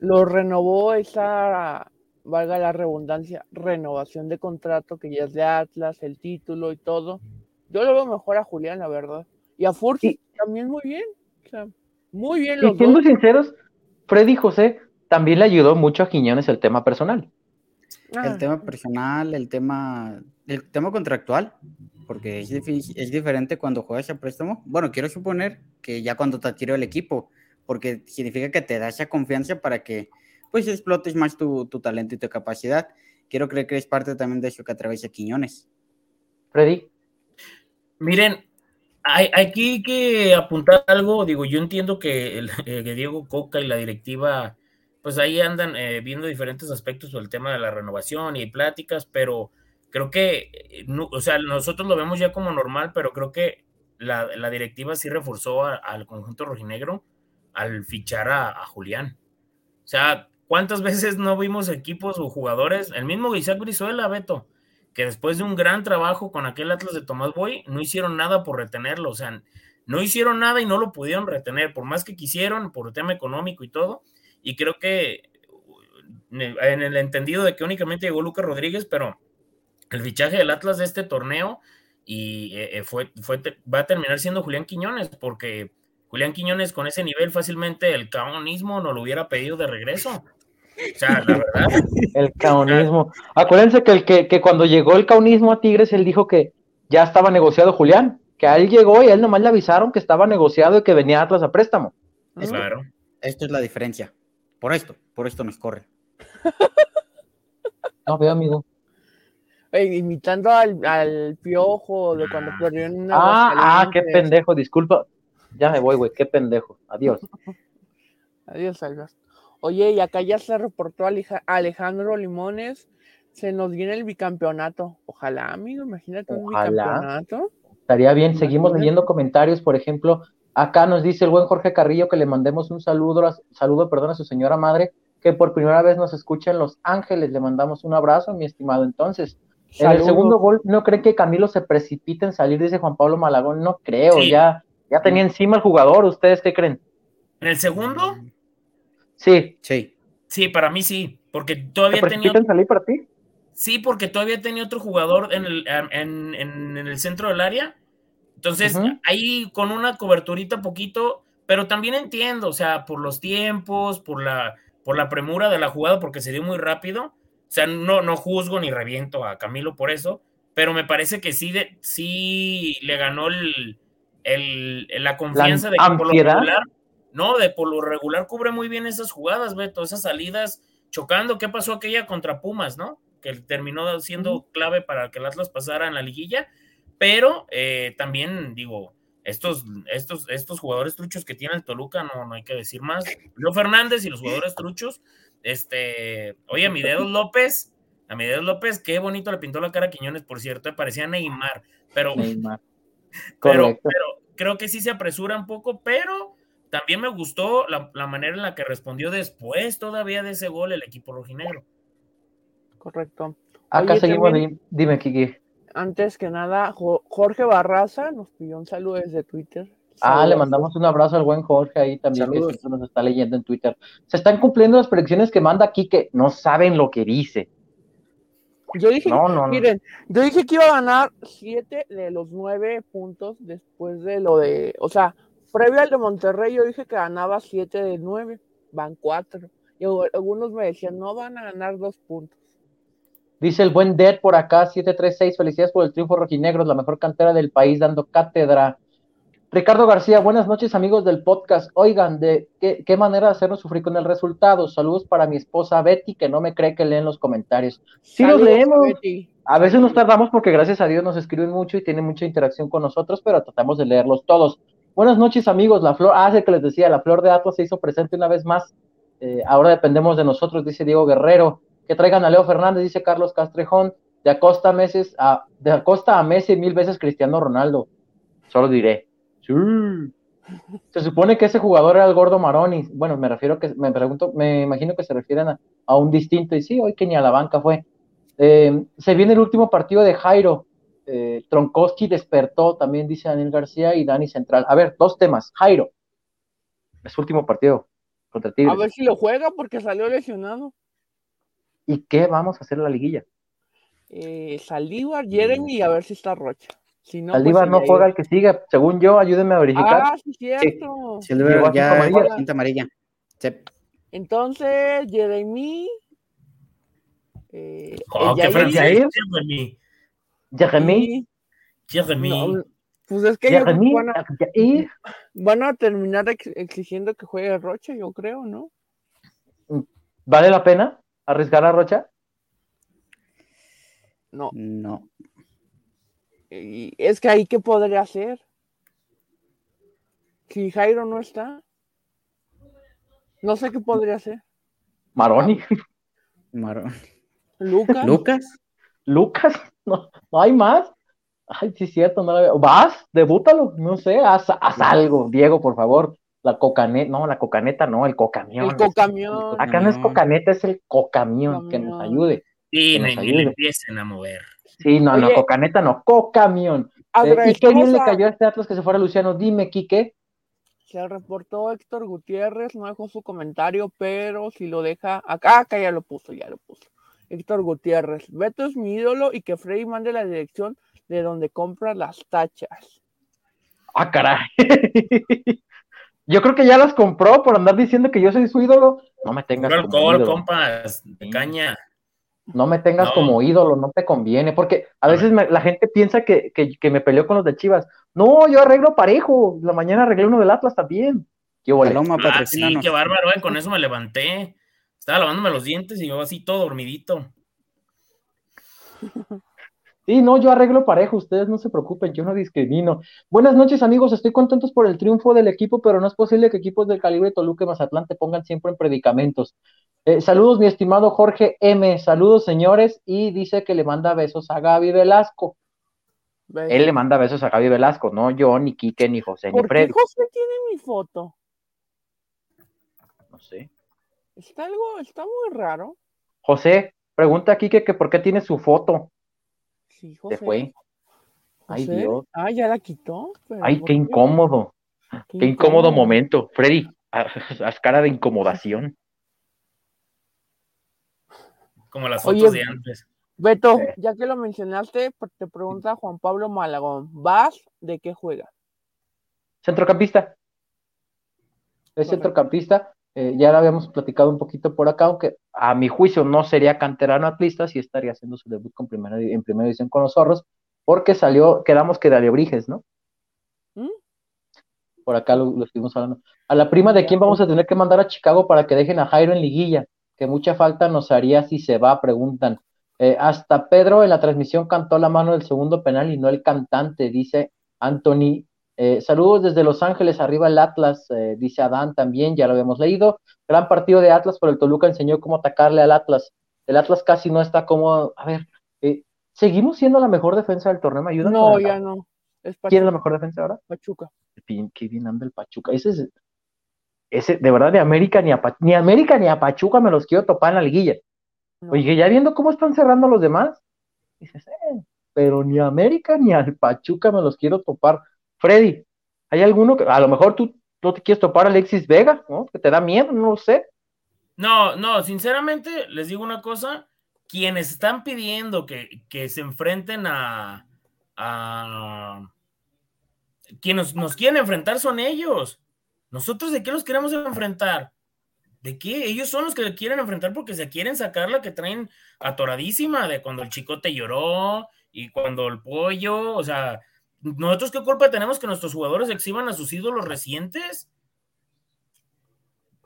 Speaker 2: lo renovó esa, valga la redundancia, renovación de contrato que ya es de Atlas, el título y todo. Yo lo veo mejor a Julián, la verdad. Y a Fursi también muy bien. O sea, muy bien
Speaker 1: los y siendo sinceros, Freddy José también le ayudó mucho a Quiñones el tema personal.
Speaker 3: El ah. tema personal, el tema, el tema contractual, porque es, es diferente cuando juegas a préstamo. Bueno, quiero suponer que ya cuando te adquirió el equipo, porque significa que te da esa confianza para que pues explotes más tu, talento y tu capacidad. Quiero creer que es parte también de eso que atraviesa Quiñones.
Speaker 1: Freddy.
Speaker 4: Miren, hay, aquí que apuntar algo, digo, yo entiendo que, el, Diego Coca y la directiva, pues ahí andan eh, viendo diferentes aspectos sobre el tema de la renovación y pláticas, pero creo que, eh, o sea, nosotros lo vemos ya como normal, pero creo que la, directiva sí reforzó al conjunto rojinegro al fichar a, Julián. O sea, ¿cuántas veces no vimos equipos o jugadores? El mismo Isaac Brizuela, Beto, que después de un gran trabajo con aquel Atlas de Tomás Boy, no hicieron nada por retenerlo. O sea, no hicieron nada y no lo pudieron retener, por más que quisieron, por tema económico y todo. Y creo que en el entendido de que únicamente llegó Lucas Rodríguez, pero el fichaje del Atlas de este torneo y eh, fue, fue, va a terminar siendo Julián Quiñones, porque Julián Quiñones con ese nivel fácilmente el caonismo no lo hubiera pedido de regreso. O sea, la verdad.
Speaker 1: El caonismo. Acuérdense que, el, que, cuando llegó el caonismo a Tigres, él dijo que ya estaba negociado Julián, que a él llegó y a él nomás le avisaron que estaba negociado y que venía Atlas a préstamo.
Speaker 3: claro. Esto es la diferencia. Por esto, por esto nos corre.
Speaker 1: No veo, amigo.
Speaker 2: Imitando al, piojo de cuando perdió en
Speaker 1: una. Ah, ah, qué pendejo, disculpa. Ya me voy, güey, qué pendejo. Adiós.
Speaker 2: Adiós, Algas. Oye, y acá ya se reportó Alejandro Limones. Se nos viene el bicampeonato. Ojalá, amigo, imagínate un bicampeonato.
Speaker 1: Estaría bien. Seguimos leyendo comentarios. Por ejemplo, acá nos dice el buen Jorge Carrillo que le mandemos un saludo, saludo, perdón, a su señora madre, que por primera vez nos escucha en Los Ángeles. Le mandamos un abrazo, mi estimado. Entonces, en el segundo gol, ¿no creen que Camilo se precipita en salir? Dice Juan Pablo Malagón. No creo, ya ya tenía encima el jugador, ¿ustedes qué creen?
Speaker 4: ¿En el segundo?
Speaker 1: Sí.
Speaker 3: Sí.
Speaker 4: Sí, para mí sí, porque todavía
Speaker 1: tenía... salir para ti?
Speaker 4: Sí, porque todavía tenía otro jugador en el, en, el centro del área. Entonces, ahí con una coberturita poquito, pero también entiendo, o sea, por los tiempos, por la, por la premura de la jugada, porque se dio muy rápido. O sea, no, no juzgo ni reviento a Camilo por eso, pero me parece que sí, de, sí le ganó el, el, la confianza de que por lo regular, no, de por lo regular cubre muy bien esas jugadas, Beto, esas salidas chocando. ¿Qué pasó aquella contra Pumas, no? Que terminó siendo clave para que el Atlas pasara en la liguilla, pero eh, también digo, estos, estos, estos jugadores truchos que tiene el Toluca, no, no hay que decir más. Leo Fernández y los jugadores truchos, este, oye, Mideos López, a Mideos López, qué bonito le pintó la cara a Quiñones, por cierto, parecía Neymar, pero Neymar. Pero, creo que sí se apresura un poco, pero también me gustó la, manera en la que respondió después todavía de ese gol el equipo rojinegro.
Speaker 2: Correcto.
Speaker 1: Acá seguimos, dime, Kiki.
Speaker 2: antes que nada, Jorge Barraza nos pidió un saludo desde Twitter.
Speaker 1: Ah, le mandamos un abrazo al buen Jorge ahí también, que nos está leyendo en Twitter. Se están cumpliendo las predicciones que manda aquí que no saben lo que dice.
Speaker 2: Yo dije, miren, yo dije que iba a ganar siete de los nueve puntos después de lo de, o sea, previo al de Monterrey, yo dije que ganaba siete de nueve, van cuatro. Y algunos me decían, no van a ganar dos puntos.
Speaker 1: Dice el buen Dead por acá, 736, felicidades por el triunfo rojinegro, la mejor cantera del país dando cátedra. Ricardo García, buenas noches amigos del podcast. Oigan, ¿de qué, manera hacernos sufrir con el resultado? Saludos para mi esposa Betty, que no me cree que leen los comentarios. Sí los leemos. A veces nos tardamos porque gracias a Dios nos escriben mucho y tienen mucha interacción con nosotros, pero tratamos de leerlos todos. Buenas noches amigos, la flor, ah, que les decía, la flor de Atlas se hizo presente una vez más. Eh, ahora dependemos de nosotros, dice Diego Guerrero. Que traigan a Leo Fernández, dice Carlos Castrejón. De Acosta a Messi, a, de Acosta a Messi mil veces Cristiano Ronaldo. Solo diré. Se supone que ese jugador era el gordo Maroni. Bueno, me refiero que, me pregunto, me imagino que se refieren a, un distinto. Y sí, hoy que ni a la banca fue. Eh, se viene el último partido de Jairo. Eh, Tronkowski despertó, también dice Daniel García y Dani Central. A ver, dos temas. Jairo, es último partido contra Tigres.
Speaker 2: A ver si lo juega porque salió lesionado.
Speaker 1: ¿Y qué vamos a hacer en la liguilla?
Speaker 2: Eh, Saldívar, Jeremy y a ver si está Rocha. Si no,
Speaker 1: pues, no juega el que sigue, según yo, ayúdenme a verificar.
Speaker 2: Ah, sí, cierto.
Speaker 3: Sí. ya amarilla. Cinta amarilla.
Speaker 2: Entonces, Jeremy.
Speaker 4: Eh, oh, ¿Qué Jeremy.
Speaker 1: Jeremy.
Speaker 4: Jeremy.
Speaker 2: pues es que Jeremy. Van, a, van, a, terminar exigiendo que juegue Rocha, yo creo, ¿no?
Speaker 1: ¿Vale la pena arriesgar a Rocha?
Speaker 2: No.
Speaker 3: No.
Speaker 2: Y es que ahí, ¿qué podría hacer? Si Jairo no está, no sé qué podría hacer.
Speaker 1: Maroni.
Speaker 3: Maroni.
Speaker 2: Lucas.
Speaker 3: Lucas.
Speaker 1: Lucas. No, hay más. Ay, sí, es cierto, no la veo. Vas, debútalo, no sé, haz, algo, Diego, por favor. La cocaneta, no, la cocaneta no, el cocamión.
Speaker 2: El cocamión.
Speaker 1: Acá no es cocaneta, es el cocamión, que nos ayude.
Speaker 4: Sí, y le empiecen a mover.
Speaker 1: Sí, no, no, cocaneta no, cocamión. Eh, ¿Y qué bien le cayó a este Atlas que se fuera Luciano? Dime, Quique.
Speaker 2: Se reportó Héctor Gutiérrez, no dejó su comentario, pero si lo deja acá, acá ya lo puso, ya lo puso. Héctor Gutiérrez, Beto es mi ídolo y que Freddy mande la dirección de donde compra las tachas.
Speaker 1: Ah, caray. yo creo que ya las compró por andar diciendo que yo soy su ídolo. No me tengas
Speaker 4: como ídolo. compas, de caña.
Speaker 1: No me tengas como ídolo, no te conviene, porque a veces la gente piensa que, me peleó con los de Chivas. No, yo arreglo parejo. La mañana arreglé uno del Atlas también.
Speaker 4: Qué ah, sí, qué bárbaro, eh, con eso me levanté. Estaba lavándome los dientes y yo así todo dormidito.
Speaker 1: Sí, no, yo arreglo parejo, ustedes no se preocupen, yo no discrimino. Buenas noches, amigos, estoy contentos por el triunfo del equipo, pero no es posible que equipos del calibre Toluca y Mazatlán te pongan siempre en predicamentos. Eh, saludos, mi estimado Jorge M. Saludos, señores. Y dice que le manda besos a Gaby Velasco. Él le manda besos a Gaby Velasco, no yo, ni Quique, ni José,
Speaker 2: ni Freddy. José tiene mi foto?
Speaker 1: No sé.
Speaker 2: Está algo, está muy raro.
Speaker 1: José, pregunta a Quique que por qué tiene su foto.
Speaker 2: Sí, José.
Speaker 1: Se fue. Ay, Dios.
Speaker 2: Ah, ya la quitó.
Speaker 1: Ay, qué incómodo. Qué, incómodo momento. Freddy, haz cara de incomodación.
Speaker 4: Como las fotos de antes.
Speaker 2: Beto, ya que lo mencionaste, te pregunta Juan Pablo Malagón, ¿vas de qué juega?
Speaker 1: Centrocampista. Es centrocampista. Eh, ya lo habíamos platicado un poquito por acá, aunque a mi juicio no sería canterano atlista, si estaría haciendo su debut con primera, en primera división con los zorros, porque salió, quedamos que de Briges, ¿no? ¿Mm? Por acá lo, lo, estuvimos hablando. A la prima de quién vamos a tener que mandar a Chicago para que dejen a Jairo en liguilla que mucha falta nos haría si se va, preguntan. Eh, hasta Pedro en la transmisión cantó la mano del segundo penal y no el cantante, dice Anthony. Eh, saludos desde Los Ángeles, arriba el Atlas, eh, dice Adán también, ya lo habíamos leído. Gran partido de Atlas, pero el Toluca enseñó cómo atacarle al Atlas. El Atlas casi no está como, a ver, ¿seguimos siendo la mejor defensa del torneo? ¿Me ayudan?
Speaker 2: No, ya no.
Speaker 1: ¿Quién es la mejor defensa ahora?
Speaker 2: Pachuca.
Speaker 1: Qué bien anda el Pachuca. Ese es, ese, de verdad, ni América ni a, ni América ni a Pachuca me los quiero topar en la liguilla. Oye, ya viendo cómo están cerrando los demás, dices, eh, pero ni a América ni al Pachuca me los quiero topar. Freddy, ¿hay alguno que a lo mejor tú no te quieres topar a Alexis Vega, ¿no? Que te da miedo, no lo sé.
Speaker 4: No, no, sinceramente les digo una cosa, quienes están pidiendo que, que se enfrenten a, a quienes nos quieren enfrentar son ellos. Nosotros de qué los queremos enfrentar? ¿De qué? Ellos son los que quieren enfrentar porque se quieren sacar la que traen atoradísima de cuando el chicote lloró y cuando el pollo, o sea, ¿nosotros qué culpa tenemos que nuestros jugadores exhiban a sus ídolos recientes?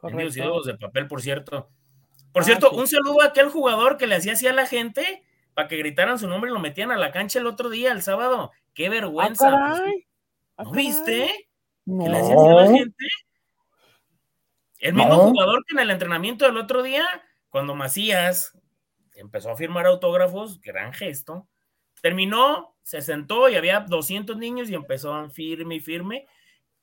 Speaker 4: Los ídolos de papel, por cierto. Por
Speaker 2: Ah,
Speaker 4: cierto,
Speaker 2: sí.
Speaker 4: un saludo a aquel jugador que le hacía así a la gente para que gritaran su nombre y lo metían a la cancha el otro día, el sábado. ¡Qué
Speaker 2: Ah,
Speaker 4: vergüenza!
Speaker 2: caray. Ah,
Speaker 4: ¿No
Speaker 2: caray.
Speaker 4: viste?
Speaker 2: No.
Speaker 4: que le hacía así a la gente. El mismo
Speaker 1: No.
Speaker 4: jugador que en el entrenamiento del otro día, cuando Macías empezó a firmar autógrafos, gran gesto, terminó, se sentó y había 200 niños y empezó firme y firme.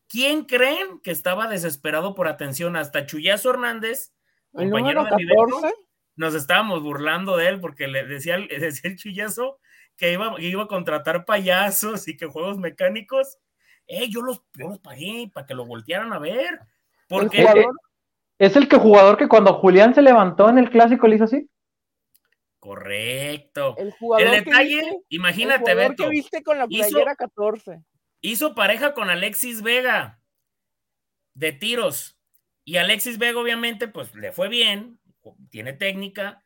Speaker 4: ¿Quién creen que estaba desesperado por atención? Hasta Chuyazo Hernández,
Speaker 2: El
Speaker 4: compañero de mi Beto,
Speaker 2: 14.
Speaker 4: nos estábamos burlando de él porque le decía, le decía el Chuyazo que iba, que iba a contratar payasos y que juegos mecánicos. Eh, yo los, yo los pagué para que lo voltearan a ver. Porque
Speaker 2: El jugador-
Speaker 1: Es el que jugador que cuando Julián se levantó en el clásico le hizo así.
Speaker 4: Correcto.
Speaker 2: El jugador
Speaker 4: El
Speaker 2: que
Speaker 4: detalle,
Speaker 2: viste-
Speaker 4: imagínate,
Speaker 2: jugador
Speaker 4: Beto,
Speaker 2: que viste con la
Speaker 4: hizo-
Speaker 2: playera 14.
Speaker 4: hizo pareja con Alexis Vega de tiros. Y Alexis Vega, obviamente, pues le fue bien, tiene técnica,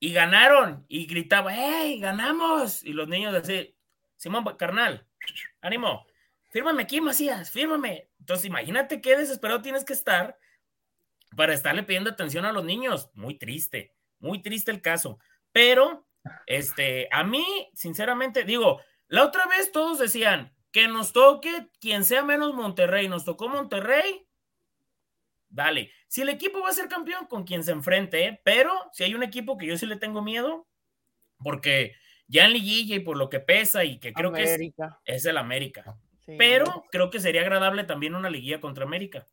Speaker 4: y ganaron. Y gritaba, ¡Hey, ganamos! Y los niños así, Simón, carnal, ánimo, fírmame aquí, Macías, fírmame. Entonces, imagínate qué desesperado tienes que estar para estarle pidiendo atención a los niños. Muy triste, muy triste el caso. Pero, este, a mí, sinceramente, digo, la otra vez todos decían que nos toque quien sea menos Monterrey. Nos tocó Monterrey. Dale. Si el equipo va a ser campeón, con quien se enfrente, ¿eh? pero si hay un equipo que yo sí le tengo miedo, porque ya en liguilla y por lo que pesa y que creo que es, el América.
Speaker 2: Sí,
Speaker 4: Pero creo que sería agradable también una liguilla contra América.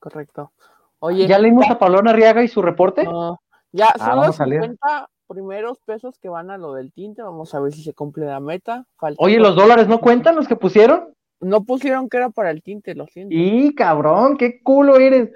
Speaker 2: Correcto. Oye,
Speaker 1: ¿Ya leímos a Pablón Arriaga y su reporte?
Speaker 2: no, ya
Speaker 1: Ah,
Speaker 2: son los
Speaker 1: vamos a leer.
Speaker 2: 50 primeros pesos que van a lo del tinte. Vamos a ver si se cumple la meta. Falta
Speaker 1: Oye, ¿los dólares no cuentan los que pusieron?
Speaker 2: No pusieron que era para el tinte, lo siento.
Speaker 1: Y cabrón, qué culo eres.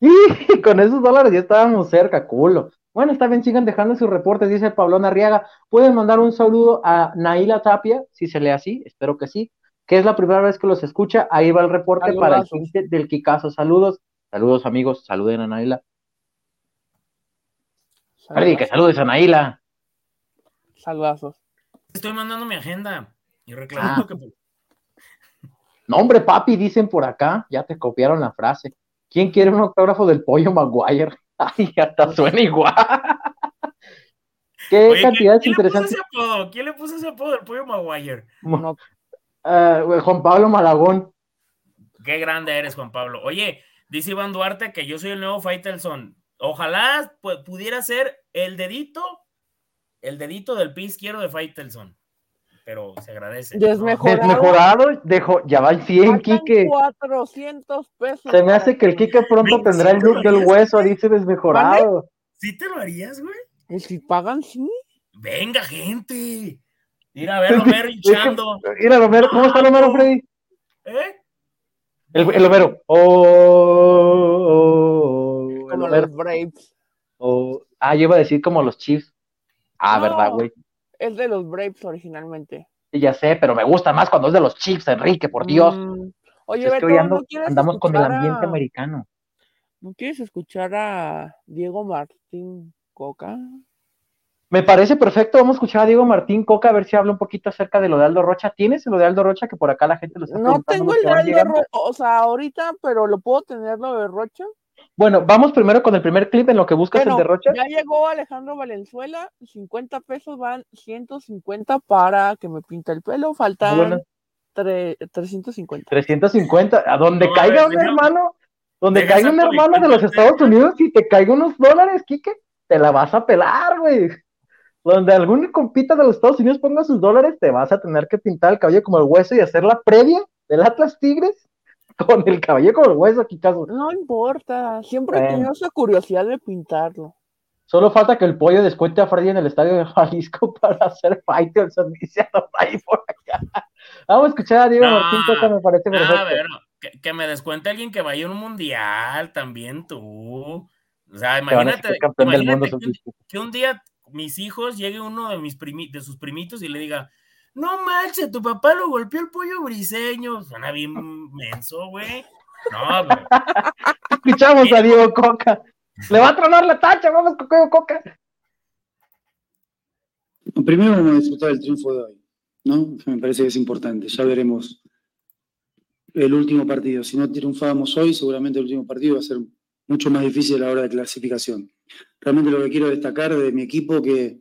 Speaker 1: Y con esos dólares ya estábamos cerca, culo. Bueno, está bien, sigan dejando sus reportes, dice Pablón Arriaga. Pueden mandar un saludo a Naila Tapia, si se lee así, espero que sí, que es la primera vez que los escucha. Ahí va el reporte para el
Speaker 2: Saludazos.
Speaker 1: tinte del Kikazo. Saludos, saludos amigos, saluden a Naila. Freddy, que saludes a Naila.
Speaker 2: Saludazos.
Speaker 4: Estoy mandando mi agenda y reclamando
Speaker 1: Ah.
Speaker 4: que
Speaker 1: No, hombre, papi, dicen por acá, ya te copiaron la frase. ¿Quién quiere un autógrafo del pollo Maguire? Ay, hasta suena igual. Qué
Speaker 4: Oye,
Speaker 1: cantidades
Speaker 4: ¿quién, quién le puso ese apodo? ¿Quién le puso ese apodo del pollo Maguire?
Speaker 2: No,
Speaker 1: Ah, Juan Pablo Malagón.
Speaker 4: Qué grande eres, Juan Pablo. Oye, dice Iván Duarte que yo soy el nuevo Faitelson. Ojalá pu- pudiera ser el dedito, el dedito del pie izquierdo de Faitelson. Pero se agradece.
Speaker 2: Desmejorado.
Speaker 1: Desmejorado, dejo, ya va el 100,
Speaker 2: faltan
Speaker 1: Quique.
Speaker 2: 400 pesos.
Speaker 1: Se me hace que el Quique pronto tendrá el look del hueso, dice desmejorado.
Speaker 4: ¿Sí te lo harías, güey?
Speaker 2: ¿Y si pagan, sí?
Speaker 4: Venga, gente. Mira, a ver, Homero
Speaker 1: Es que-
Speaker 4: hinchando.
Speaker 1: Mira, Romero, ¿cómo está el Homero, Freddy?
Speaker 4: ¿Eh?
Speaker 1: El, el Homero. Oh, oh, oh, el
Speaker 2: Como
Speaker 1: Homero.
Speaker 2: los Braves.
Speaker 1: Oh. Ah, yo iba a decir como los Chiefs. Ah,
Speaker 2: No.
Speaker 1: verdad, güey.
Speaker 2: Es de los Braves originalmente.
Speaker 1: Sí, ya sé, pero me gusta más cuando es de los Chiefs, Enrique, por Dios.
Speaker 2: Mm, Oye, Beto,
Speaker 1: ando-
Speaker 2: ¿no quieres
Speaker 1: andamos con el ambiente
Speaker 2: a-
Speaker 1: americano.
Speaker 2: ¿No quieres escuchar a Diego Martín Coca?
Speaker 1: Me parece perfecto. Vamos a escuchar a Diego Martín Coca a ver si habla un poquito acerca de lo de Aldo Rocha. ¿Tienes lo de Aldo Rocha que por acá la gente lo está
Speaker 2: No tengo
Speaker 1: los
Speaker 2: el de Aldo
Speaker 1: llegando?
Speaker 2: Ro- o sea, ahorita, pero lo puedo tener lo de Rocha.
Speaker 1: Bueno, vamos primero con el primer clip en lo que buscas
Speaker 2: Bueno,
Speaker 1: el de Rocha.
Speaker 2: ya llegó Alejandro Valenzuela, 50 pesos van 150 para que me pinte el pelo, faltan
Speaker 1: Bueno.
Speaker 2: tre- 350.
Speaker 1: 350, a donde
Speaker 4: No,
Speaker 1: caiga
Speaker 4: a
Speaker 1: un hermano, donde caiga un hermano de los Estados. Unidos y te caiga unos dólares, Quique, te la vas a pelar, güey. Donde algún compita de los Estados Unidos ponga sus dólares, te vas a tener que pintar el cabello como el hueso y hacer la previa del Atlas Tigres con el cabello como el hueso, Kikazo.
Speaker 2: No importa, siempre he
Speaker 1: Bueno.
Speaker 2: tenido esa curiosidad de pintarlo.
Speaker 1: Solo falta que el pollo descuente a Freddy en el estadio de Jalisco para hacer Faitelson, dice ahí por acá. Vamos a escuchar a Diego Martín, que me parece perfecto.
Speaker 4: A ver, que, que, me descuente alguien que vaya a un mundial, también tú. O sea, imagínate, imagínate que, que, un día mis hijos llegue uno de mis primi, de sus primitos y le diga, no manches, tu papá lo golpeó el pollo briseño. Suena bien menso, güey. No, güey.
Speaker 1: Escuchamos a Diego Coca. Le va a tronar la tacha, vamos con Diego Coca.
Speaker 5: Primero vamos a disfrutar el triunfo de hoy, ¿no? Me parece que es importante. Ya veremos el último partido. Si no triunfábamos hoy, seguramente el último partido va a ser mucho más difícil a la hora de clasificación. Realmente lo que quiero destacar de mi equipo que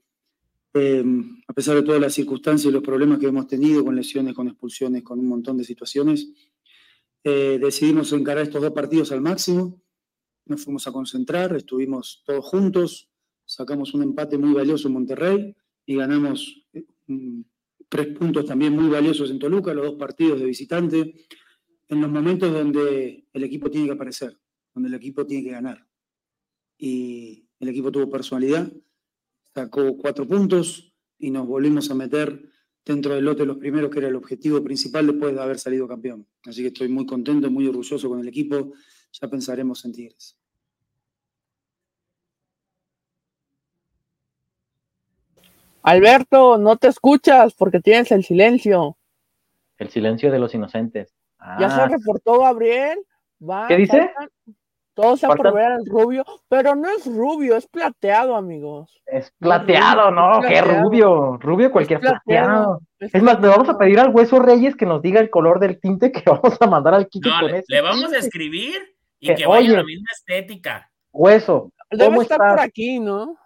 Speaker 5: eh, a pesar de todas las circunstancias y los problemas que hemos tenido con lesiones, con expulsiones, con un montón de situaciones, eh, decidimos encarar estos dos partidos al máximo, nos fuimos a concentrar, estuvimos todos juntos, sacamos un empate muy valioso en Monterrey y ganamos eh, tres puntos también muy valiosos en Toluca, los dos partidos de visitante, en los momentos donde el equipo tiene que aparecer, donde el equipo tiene que ganar. Y el equipo tuvo personalidad, sacó cuatro puntos y nos volvimos a meter dentro del lote los primeros, que era el objetivo principal después de haber salido campeón. Así que estoy muy contento, muy orgulloso con el equipo. Ya pensaremos en Tigres.
Speaker 2: Alberto, no te escuchas porque tienes el silencio.
Speaker 1: El silencio de los inocentes.
Speaker 2: Ya se ah. reportó Gabriel.
Speaker 1: ¿Qué dice?
Speaker 2: Todos se por ver al rubio, pero no es rubio, es plateado, amigos.
Speaker 1: Es plateado, ¿no? ¿Qué rubio? Rubio cualquier plateado. Es, más, le vamos a pedir al Hueso Reyes que nos diga el color del tinte que vamos a mandar al Kike
Speaker 4: con le, le vamos a escribir y que, vaya la misma estética.
Speaker 1: Hueso.
Speaker 2: Debe estar por aquí, ¿no?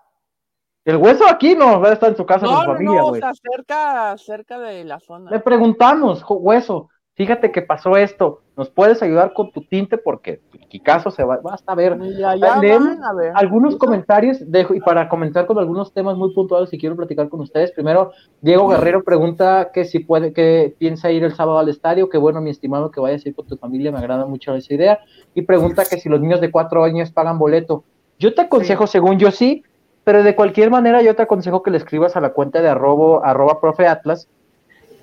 Speaker 1: El hueso aquí no, va a estar en su casa con su familia, güey.
Speaker 2: No, cerca, cerca de la zona.
Speaker 1: Le preguntamos, hueso, fíjate que pasó esto, ¿nos puedes ayudar con tu tinte? Porque Kikazo se va, basta a ver. a ver. algunos comentarios dejo, y para comentar con algunos temas muy puntuales que quiero platicar con ustedes. Primero, Diego Guerrero pregunta que si puede, que piensa ir el sábado al estadio, que bueno, mi estimado, que vayas a ir con tu familia, me agrada mucho esa idea. Y pregunta que si los niños de cuatro años pagan boleto. Yo te aconsejo, según yo sí, pero de cualquier manera yo te aconsejo que le escribas a la cuenta de arroba, arroba profe Atlas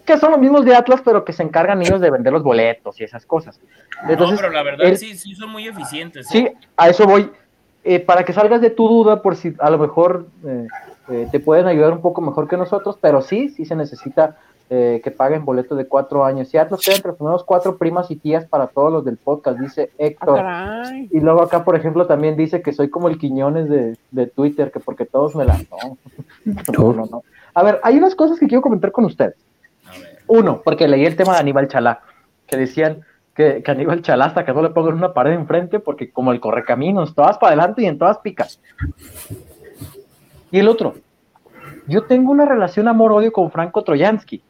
Speaker 1: que son los mismos de Atlas, pero que se encargan ellos de vender los boletos y esas cosas.
Speaker 4: Entonces, no, pero la verdad sí, sí son muy eficientes.
Speaker 1: Sí, ¿eh? a eso voy. Eh, para que salgas de tu duda, por si a lo mejor eh, te pueden ayudar un poco mejor que nosotros, pero sí, sí se necesita que paguen boletos de cuatro años. Y Atlas queda entre los primeros cuatro primas y tías para todos los del podcast, dice Héctor.
Speaker 2: Ah,
Speaker 1: y luego acá, por ejemplo, también dice que soy como el Quiñones de, de Twitter, que porque todos me la... no, no, no. A ver, hay unas cosas que quiero comentar con ustedes. Uno, porque leí el tema de Aníbal Chalá, que decían que, Aníbal Chalá hasta que no le pongan una pared enfrente, porque como el correcaminos, todas para adelante y en todas picas. Y el otro, yo tengo una relación amor-odio con Franco Troyansky,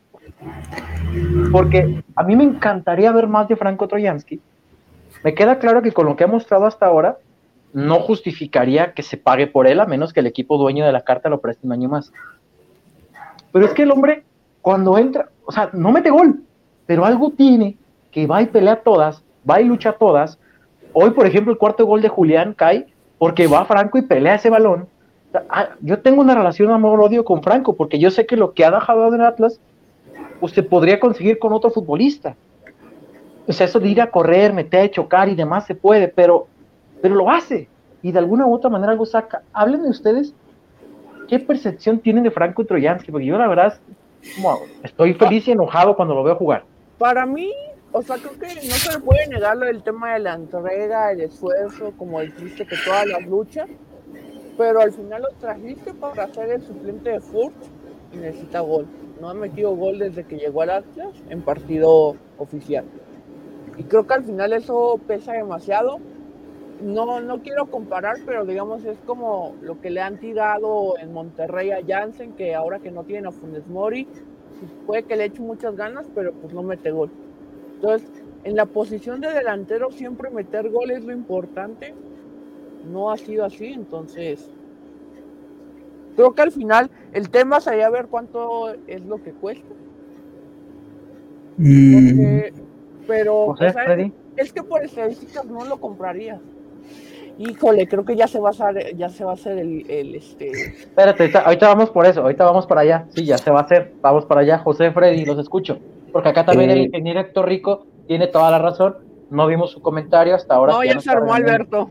Speaker 1: porque a mí me encantaría ver más de Franco Troyansky. Me queda claro que con lo que ha mostrado hasta ahora, no justificaría que se pague por él, a menos que el equipo dueño de la carta lo preste un año más. Pero es que el hombre cuando entra, o sea, no mete gol, pero algo tiene que va y pelea todas, va y lucha todas. Hoy, por ejemplo, el cuarto gol de Julián cae porque va Franco y pelea ese balón. Ah, yo tengo una relación amor-odio con Franco, porque yo sé que lo que ha dejado en Atlas, usted podría conseguir con otro futbolista. O sea, eso de ir a correr, meter, chocar y demás se puede, pero, pero lo hace. Y de alguna u otra manera algo saca. Háblenme ustedes qué percepción tienen de Franco Troyansky, porque yo la verdad estoy feliz y enojado cuando lo veo jugar.
Speaker 2: Para mí, o sea, creo que no se le puede negar el tema de la entrega, el esfuerzo, como dijiste, que todas las luchas, pero al final lo trajiste para ser el suplente de Furt y necesita gol. No ha metido gol desde que llegó al Atlas en partido oficial. Y creo que al final eso pesa demasiado. No, no quiero comparar, pero digamos es como lo que le han tirado en Monterrey a Jansen, que ahora que no tiene a Funes Mori, puede que le eche muchas ganas, pero pues no mete gol. Entonces, en la posición de delantero siempre meter gol es lo importante. No ha sido así, entonces creo que al final el tema sería ver cuánto es lo que cuesta. Mm. pero es, que por estadísticas no lo compraría. Híjole, creo que ya se va a hacer, ya se va a hacer el, el este.
Speaker 1: Espérate, ahorita, ahorita vamos por eso, ahorita vamos para allá. Sí, ya se va a hacer. Vamos para allá, José Freddy, los escucho. Porque acá también el
Speaker 5: Eh.
Speaker 1: ingeniero Héctor Rico tiene toda la razón. No vimos su comentario hasta ahora.
Speaker 2: No, ya se armó. Alberto.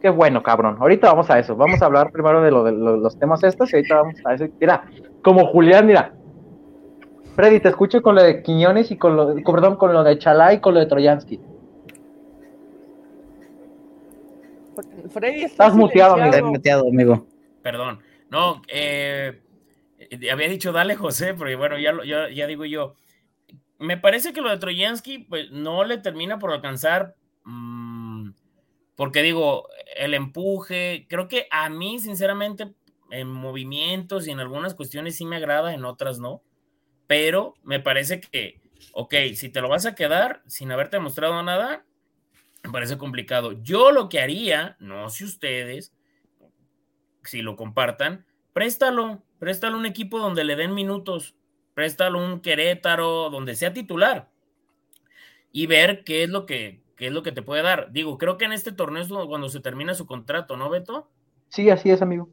Speaker 1: Qué bueno, cabrón. Ahorita vamos a eso. Vamos a hablar primero de, lo, de lo- los temas estos y ahorita vamos a eso. Mira, como Julián, mira. Freddy, te escucho con lo de Quiñones y con lo, con- perdón, con lo de Chalá y con lo de Troyansky.
Speaker 2: Freddy está
Speaker 1: Estás muteado, amigo.
Speaker 3: Está muteado, amigo.
Speaker 4: Perdón. No, eh, eh, había dicho dale José, porque bueno, ya, ya, ya digo yo. Me parece que lo de Troyansky, pues no le termina por alcanzar, mm, porque digo, el empuje, creo que a mí, sinceramente, en movimientos y en algunas cuestiones sí me agrada, en otras no, pero me parece que, ok, si te lo vas a quedar sin haberte demostrado nada, me parece complicado. Yo lo que haría, no sé ustedes, si lo compartan, préstalo, préstalo un equipo donde le den minutos, préstalo un Querétaro, donde sea titular y ver qué es lo que qué es lo que te puede dar. Digo, creo que en este torneo es cuando se termina su contrato, ¿no, Beto?
Speaker 1: Sí, así es, amigo.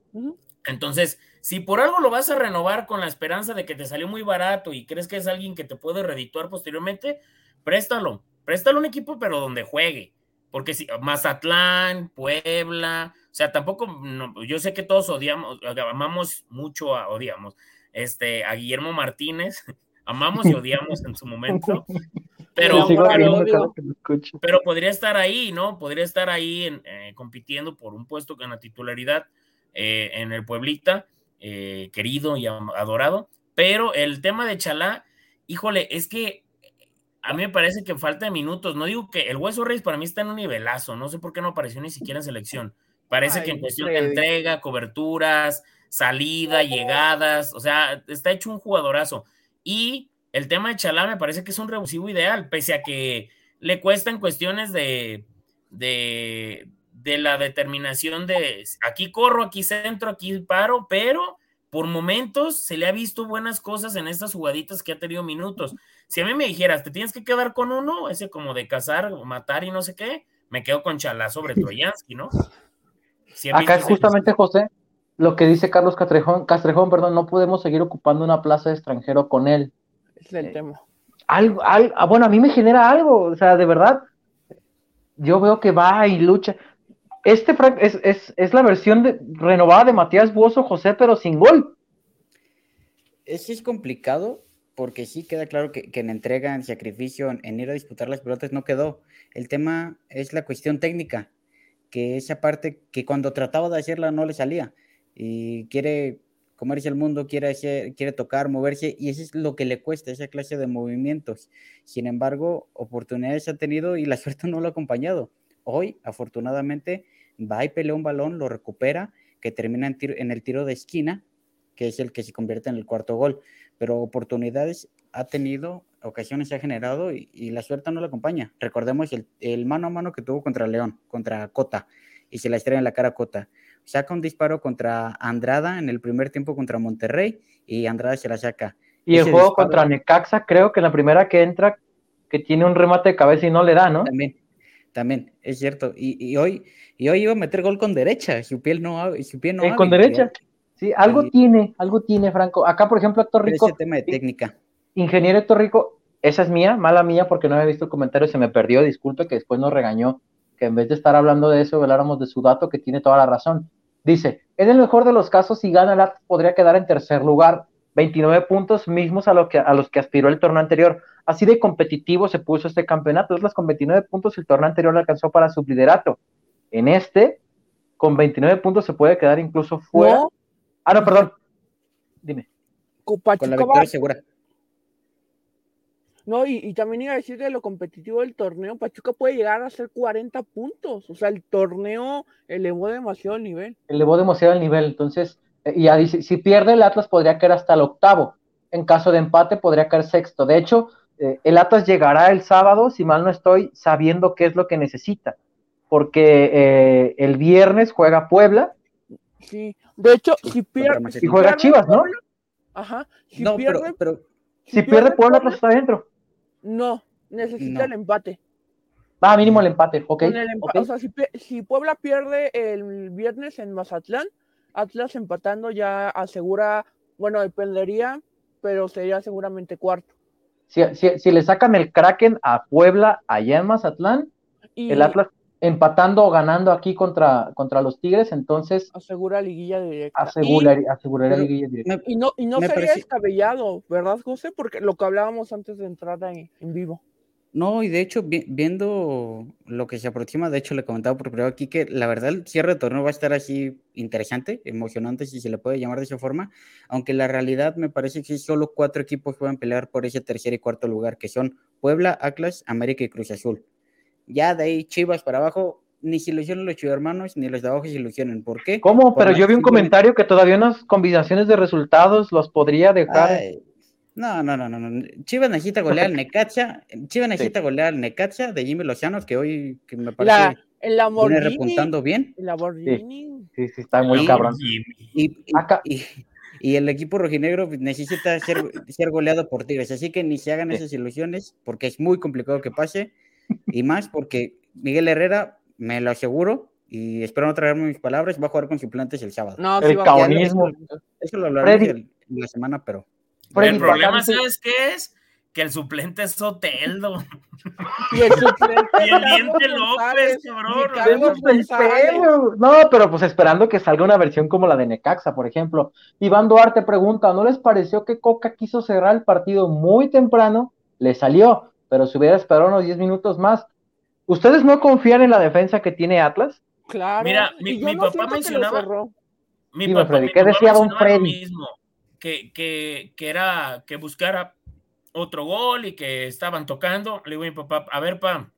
Speaker 4: Entonces, si por algo lo vas a renovar con la esperanza de que te salió muy barato y crees que es alguien que te puede redituar posteriormente, préstalo, préstalo un equipo, pero donde juegue. Porque si Mazatlán, Puebla, o sea, tampoco, no, yo sé que todos odiamos, amamos mucho a, odiamos, este, a Guillermo Martínez, amamos y odiamos en su momento, pero,
Speaker 2: pero-
Speaker 4: podría estar ahí, ¿no? Podría estar ahí en, eh, compitiendo por un puesto con la titularidad eh, en el Pueblita, eh, querido y adorado. Pero el tema de Chalá, híjole, es que a mí me parece que falta de minutos. No digo que el Hueso Reyes para mí está en un nivelazo. No sé por qué no apareció ni siquiera en selección. Parece
Speaker 2: Ay,
Speaker 4: que en cuestión de entrega, coberturas, salida, llegadas, o sea, está hecho un jugadorazo. Y el tema de Chalá me parece que es un revulsivo ideal, pese a que le cuesta en cuestiones de, de, de la determinación de aquí corro, aquí centro, aquí paro, pero por momentos se le ha visto buenas cosas en estas jugaditas que ha tenido minutos. Si a mí me dijeras, te tienes que quedar con uno, ese como de cazar, matar y no sé qué, me quedo con Chalá sobre Troyansky, ¿no? Si
Speaker 1: Acá es justamente, José, lo que dice Carlos Castrejón, Castrejón, perdón, no podemos seguir ocupando una plaza de extranjero con él.
Speaker 2: Es el tema.
Speaker 1: Algo, al- ah, bueno, a mí me genera algo, o sea, de verdad, yo veo que va y lucha. Este es, es, es la versión de- renovada de Matías Buoso José, pero sin gol.
Speaker 3: Es es complicado porque sí queda claro que, que en entrega, en sacrificio, en, en ir a disputar las pelotas no quedó. El tema es la cuestión técnica, que esa parte que cuando trataba de hacerla no le salía y quiere comerse el mundo, quiere, hacer, quiere tocar, moverse y eso es lo que le cuesta, esa clase de movimientos. Sin embargo, oportunidades ha tenido y la suerte no lo ha acompañado. Hoy, afortunadamente, va y pelea un balón, lo recupera, que termina en, tiro- en el tiro de esquina, que es el que se convierte en el cuarto gol. Pero oportunidades ha tenido, ocasiones se ha generado y, y la suerte no lo acompaña. Recordemos el, el mano a mano que tuvo contra León, contra Cota, y se la estrella en la cara a Cota. Saca un disparo contra Andrada en el primer tiempo contra Monterrey y Andrada se la saca.
Speaker 1: Y el juego
Speaker 3: disparo-
Speaker 1: contra Necaxa, creo que la primera que entra, que tiene un remate de cabeza y no le da, ¿no?
Speaker 3: También, también, es cierto. Y, y hoy, y hoy iba a meter gol con derecha, su piel no, su pie no
Speaker 1: Eh, con derecha. Sí, algo tiene, algo tiene, Franco. Acá, por ejemplo, Héctor Rico,
Speaker 3: ese tema de técnica.
Speaker 1: ingeniero Héctor Rico, esa es mía, mala mía, porque no había visto el comentario, se me perdió, disculpe que después nos regañó, que en vez de estar hablando de eso, habláramos de su dato, que tiene toda la razón. Dice, en el mejor de los casos, si gana el podría quedar en tercer lugar, 29 puntos mismos a, lo que, a los que aspiró el torneo anterior. Así de competitivo se puso este campeonato. Atlas con 29 puntos, el torneo anterior alcanzó para su liderato. En este, con 29 puntos se puede quedar incluso fuera.
Speaker 2: No,
Speaker 1: Ah, no, perdón. Dime.
Speaker 2: con
Speaker 3: Con la victoria
Speaker 2: va-
Speaker 3: segura.
Speaker 2: No, y, y también iba a decir de lo competitivo del torneo, Pachuca puede llegar a hacer 40 puntos. O sea, el torneo elevó demasiado el nivel.
Speaker 1: elevó demasiado el nivel. Entonces, y ya dice, si pierde el Atlas podría caer hasta el octavo. En caso de empate podría caer sexto. De hecho, eh, el Atlas llegará el sábado, si mal no estoy, sabiendo qué es lo que necesita. Porque eh, el viernes juega Puebla
Speaker 2: Sí. De hecho, si pierde.
Speaker 1: Y juega Chivas, ¿no?
Speaker 2: Ajá. Si
Speaker 3: No,
Speaker 2: pierde,
Speaker 3: pero
Speaker 1: Si pierde Puebla, Atlas está adentro.
Speaker 2: No, necesita
Speaker 3: No.
Speaker 2: el empate.
Speaker 1: Ah, mínimo el empate, ok.
Speaker 2: Con el empa-
Speaker 1: ok.
Speaker 2: O sea, si, si Puebla pierde el viernes en Mazatlán, Atlas empatando ya asegura, bueno, dependería, pero sería seguramente cuarto.
Speaker 1: Si, si- si le sacan el Kraken a Puebla allá en Mazatlán,
Speaker 2: Y
Speaker 1: el Atlas empatando o ganando aquí contra, contra los Tigres, entonces
Speaker 2: asegura liguilla directa.
Speaker 1: aseguraría, aseguraría
Speaker 3: Pero-
Speaker 1: liguilla directa.
Speaker 2: Y, y no, y no sería
Speaker 3: parece-
Speaker 2: descabellado, ¿verdad, José? Porque lo que hablábamos antes de entrar en, en vivo.
Speaker 3: No, y de hecho, vi- viendo lo que se aproxima, de hecho le comentaba por privado aquí que la verdad el cierre de torneo va a estar así interesante, emocionante, si se le puede llamar de esa forma, aunque la realidad me parece que solo cuatro equipos pueden pelear por ese tercer y cuarto lugar, que son Puebla, Atlas, América y Cruz Azul. Ya de ahí Chivas para abajo, ni se ilusionen los hermanos, ni los de abajo se ilusionen. ¿Por qué?
Speaker 1: ¿Cómo?
Speaker 3: Por
Speaker 1: Pero yo vi un
Speaker 3: que
Speaker 1: comentario que todavía unas combinaciones de resultados los podría dejar.
Speaker 3: Ay, no, no, no, no, no. Chivas necesita golear al Necaxa. Chivas necesita golear al Necaxa de Jimmy Lozano, que hoy que me
Speaker 2: La,
Speaker 3: parece
Speaker 2: el
Speaker 3: viene repuntando bien.
Speaker 2: El Lamborghini.
Speaker 1: Sí, sí, está muy
Speaker 3: Sí.
Speaker 1: cabrón.
Speaker 3: Y, y-
Speaker 1: Acá-
Speaker 3: y- y el equipo rojinegro necesita ser, ser goleado por Tigres. Así que ni se hagan
Speaker 1: Sí.
Speaker 3: esas ilusiones, porque es muy complicado que pase. Y más porque Miguel Herrera, me lo aseguro, y espero no traerme mis palabras, va a jugar con suplentes el sábado.
Speaker 2: No,
Speaker 1: El
Speaker 2: sí
Speaker 1: caonismo.
Speaker 3: Eso lo hablaremos el- en la semana, pero
Speaker 1: Freddy,
Speaker 4: el problema, ¿sabes qué es? Que el suplente es Soteldo.
Speaker 2: Y el suplente.
Speaker 4: Y el Diente López, cabrón.
Speaker 1: No, pero pues esperando que salga una versión como la de Necaxa, por ejemplo. Iván Duarte pregunta, ¿no les pareció que Coca quiso cerrar el partido muy temprano? Le salió, pero si hubiera esperado unos 10 minutos más. ¿Ustedes no confían en la defensa que tiene Atlas?
Speaker 2: Claro.
Speaker 4: Mira, mi-
Speaker 2: no
Speaker 4: papá mencionaba-
Speaker 2: cerró.
Speaker 4: Mi
Speaker 1: Dime,
Speaker 4: papá,
Speaker 1: Freddy,
Speaker 4: mi
Speaker 1: ¿qué
Speaker 4: papá
Speaker 1: decía don
Speaker 4: mencionaba lo
Speaker 1: Freddy?
Speaker 4: mismo, que, que, que era que buscara otro gol y que estaban tocando. Le digo a mi papá, a ver, pa,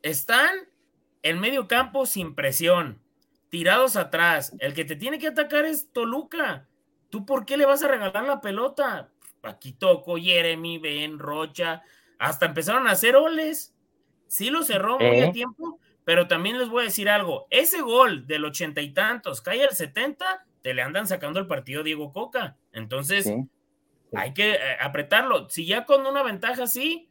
Speaker 4: están en medio campo sin presión, tirados atrás. El que te tiene que atacar es Toluca. ¿Tú por qué le vas a regalar la pelota? Aquí toco, Jeremy, Ben, Rocha, hasta empezaron a hacer oles. Sí lo cerró muy
Speaker 1: ¿Eh?
Speaker 4: a tiempo, pero también les voy a decir algo. Ese gol del ochenta y tantos, cae al 70, te le andan sacando el partido a Diego Coca. Entonces,
Speaker 1: Sí.
Speaker 4: hay que eh, apretarlo. Si ya con una ventaja así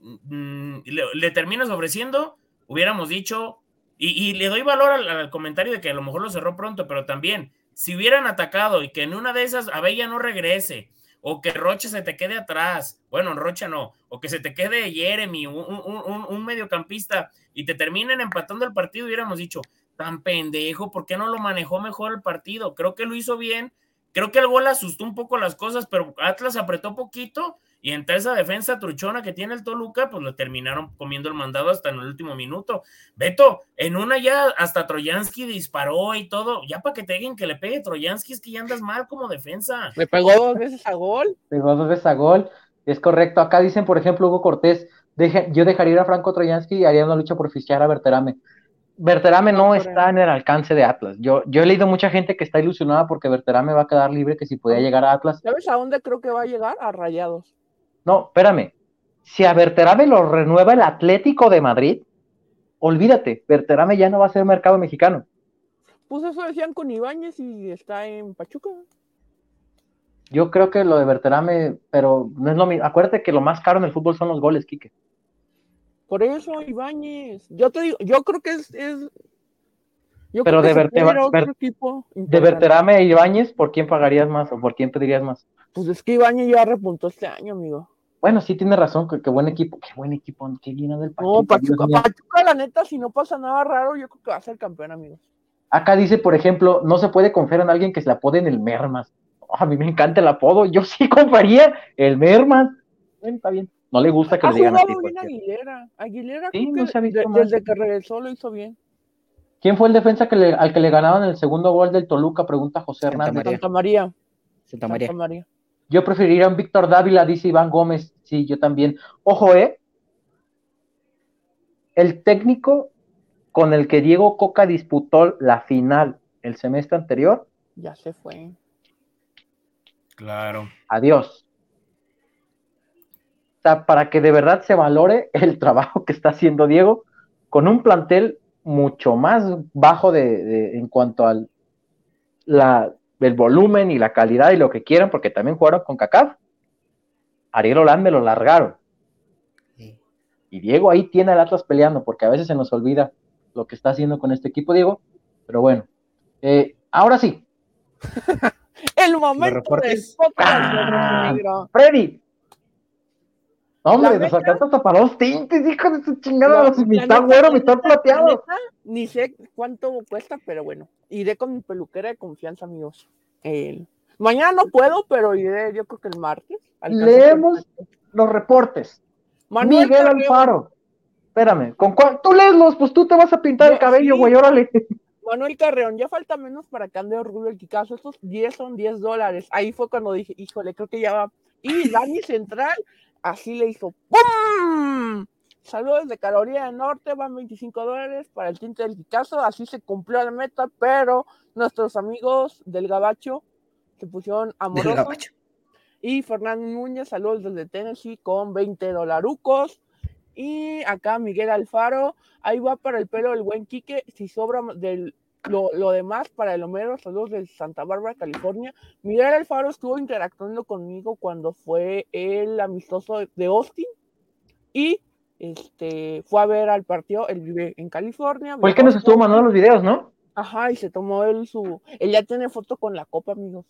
Speaker 4: mm, le, le terminas ofreciendo, hubiéramos dicho, y, y le doy valor al, al comentario de que a lo mejor lo cerró pronto, pero también, si hubieran atacado y que en una de esas Abella no regrese, o que Rocha se te quede atrás, bueno, Rocha no, o que se te quede Jeremy, un, un, un- un mediocampista, y te terminen empatando el partido, hubiéramos dicho, tan pendejo, ¿por qué no lo manejó mejor el partido? Creo que lo hizo bien, creo que el gol asustó un poco las cosas, pero Atlas apretó poquito y entre esa defensa truchona que tiene el Toluca, pues lo terminaron comiendo el mandado hasta en el último minuto. Beto, en una ya hasta Troyansky disparó y todo, ya para que te digan que le pegue Troyansky es que ya andas mal como defensa.
Speaker 2: Le pegó dos veces a gol.
Speaker 1: Pegó dos veces a gol. Es correcto. Acá dicen, por ejemplo, Hugo Cortés, deje- yo dejaría ir a Franco Troyansky y haría una lucha por fichar a Berterame. Berterame no
Speaker 2: No,
Speaker 1: está en el alcance de Atlas. Yo, yo he leído mucha gente que está ilusionada porque Berterame va a quedar libre, que si podía llegar a Atlas.
Speaker 2: ¿Sabes a dónde creo que va a llegar? A Rayados.
Speaker 1: No, espérame. Si a Berterame lo renueva el Atlético de Madrid, olvídate, Berterame ya no va a ser mercado mexicano.
Speaker 2: Pues eso decían con Ibáñez y está en Pachuca.
Speaker 1: Yo creo que lo de Berterame, pero no es lo mismo. Acuérdate que lo más caro en el fútbol son los goles, Quique.
Speaker 2: Por eso, Ibáñez. Yo te digo, yo creo que es. es- yo
Speaker 1: Pero
Speaker 2: creo que
Speaker 1: de
Speaker 2: se
Speaker 1: Verte-
Speaker 2: puede ir a otro
Speaker 1: Ver-
Speaker 2: equipo
Speaker 1: De
Speaker 2: importante.
Speaker 1: Berterame a Ibáñez, ¿por quién pagarías más o por quién pedirías más?
Speaker 2: Pues es que Ibáñez ya repuntó este año, amigo.
Speaker 1: Bueno, sí tiene razón, que, que buen equipo, qué buen equipo, qué lleno del
Speaker 2: No,
Speaker 1: Pachuca, Dios
Speaker 2: Pachuca. Pachuca, la neta, si no pasa nada raro, yo creo que va a ser campeón, amigos.
Speaker 1: Acá dice, por ejemplo, no se puede confiar en alguien que se le apoden el Mermas. Oh, a mí me encanta el apodo, yo sí confiaría el Mermas. Bueno, está bien. No le gusta que
Speaker 2: Ha
Speaker 1: le digan así.
Speaker 2: bien. Aguilera. Aguilera,
Speaker 1: Sí,
Speaker 2: creo
Speaker 1: no
Speaker 2: que
Speaker 1: se ha visto
Speaker 2: de-
Speaker 1: mal.
Speaker 2: desde que regresó lo hizo bien.
Speaker 1: ¿Quién fue el defensa que le- al que le ganaron el segundo gol del Toluca? Pregunta José
Speaker 3: Santa
Speaker 1: Hernández.
Speaker 3: María.
Speaker 2: Santa María.
Speaker 3: Santa María.
Speaker 2: Santa María.
Speaker 1: Yo preferiría a un Víctor Dávila, dice Iván Gómez. Sí, yo también. Ojo, ¿eh? El técnico con el que Diego Coca disputó la final el semestre anterior,
Speaker 2: Ya se fue.
Speaker 4: Claro.
Speaker 1: adiós. O sea, para que de verdad se valore el trabajo que está haciendo Diego con un plantel mucho más bajo de, de- en cuanto al la, el volumen y la calidad y lo que quieran, porque también jugaron con CACAF. Ariel Holland me lo largaron.
Speaker 3: Sí.
Speaker 1: Y Diego ahí tiene al Atlas peleando, porque a veces se nos olvida lo que está haciendo con este equipo, Diego. Pero bueno, eh, ahora sí.
Speaker 2: El momento de
Speaker 1: ah, Freddy. Hombre, nos alcanza para dos tintes, hijo de su chingada, mitad güero, mitad plateado.
Speaker 2: ni sé cuánto cuesta, pero bueno, iré con mi peluquera de confianza, amigos. mañana no puedo, pero iré, yo creo que el martes.
Speaker 1: Leemos los reportes. Miguel Alfaro. Espérame, ¿con cuál? Tú léelos, pues tú te vas a pintar el cabello, güey, órale.
Speaker 2: Manuel Carreón, ya falta menos para que ande Rubio el Kikazo. Estos 10 son 10 dólares. Ahí fue cuando dije, híjole, creo que ya va. Y Dani Central, así le hizo ¡Pum! Saludos de Carolina del Norte, van 25 dólares para el tinte del Picasso. Así se cumplió la meta, pero nuestros amigos del Gabacho se pusieron amorosos. Y Fernando Núñez, saludos desde Tennessee con 20 dolarucos. Y acá Miguel Alfaro, ahí va para el pelo el buen Quique. Si sobra del, lo, demás para el Homero, saludos de Santa Bárbara, California. Miguel Alfaro estuvo interactuando conmigo cuando fue el amistoso de Austin. Y este fue a ver al partido, él vive en California.
Speaker 1: Fue el que nos estuvo mandando los videos, ¿no?
Speaker 2: Ajá, y se tomó él su. Él ya tiene foto con la copa, amigos.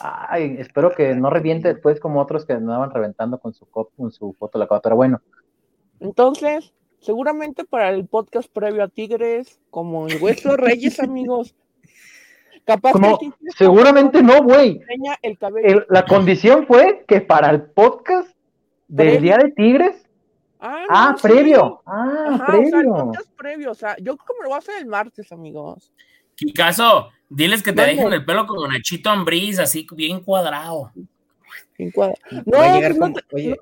Speaker 1: Ay, espero que no reviente después como otros que andaban reventando con su, con su foto la copa, pero bueno.
Speaker 2: Entonces, seguramente para el podcast previo a Tigres, como el Hueso Reyes, amigos.
Speaker 1: Capaz seguramente no, güey. La condición fue que para el podcast del día de Tigres. Ah, ah previo. Ah, previo.
Speaker 2: previo. O sea, yo creo que me lo voy a hacer el martes, amigos.
Speaker 4: caso? Diles que te dejen el pelo como Nachito Ambriz, así bien cuadrado.
Speaker 2: Bien cuadrado. No, no,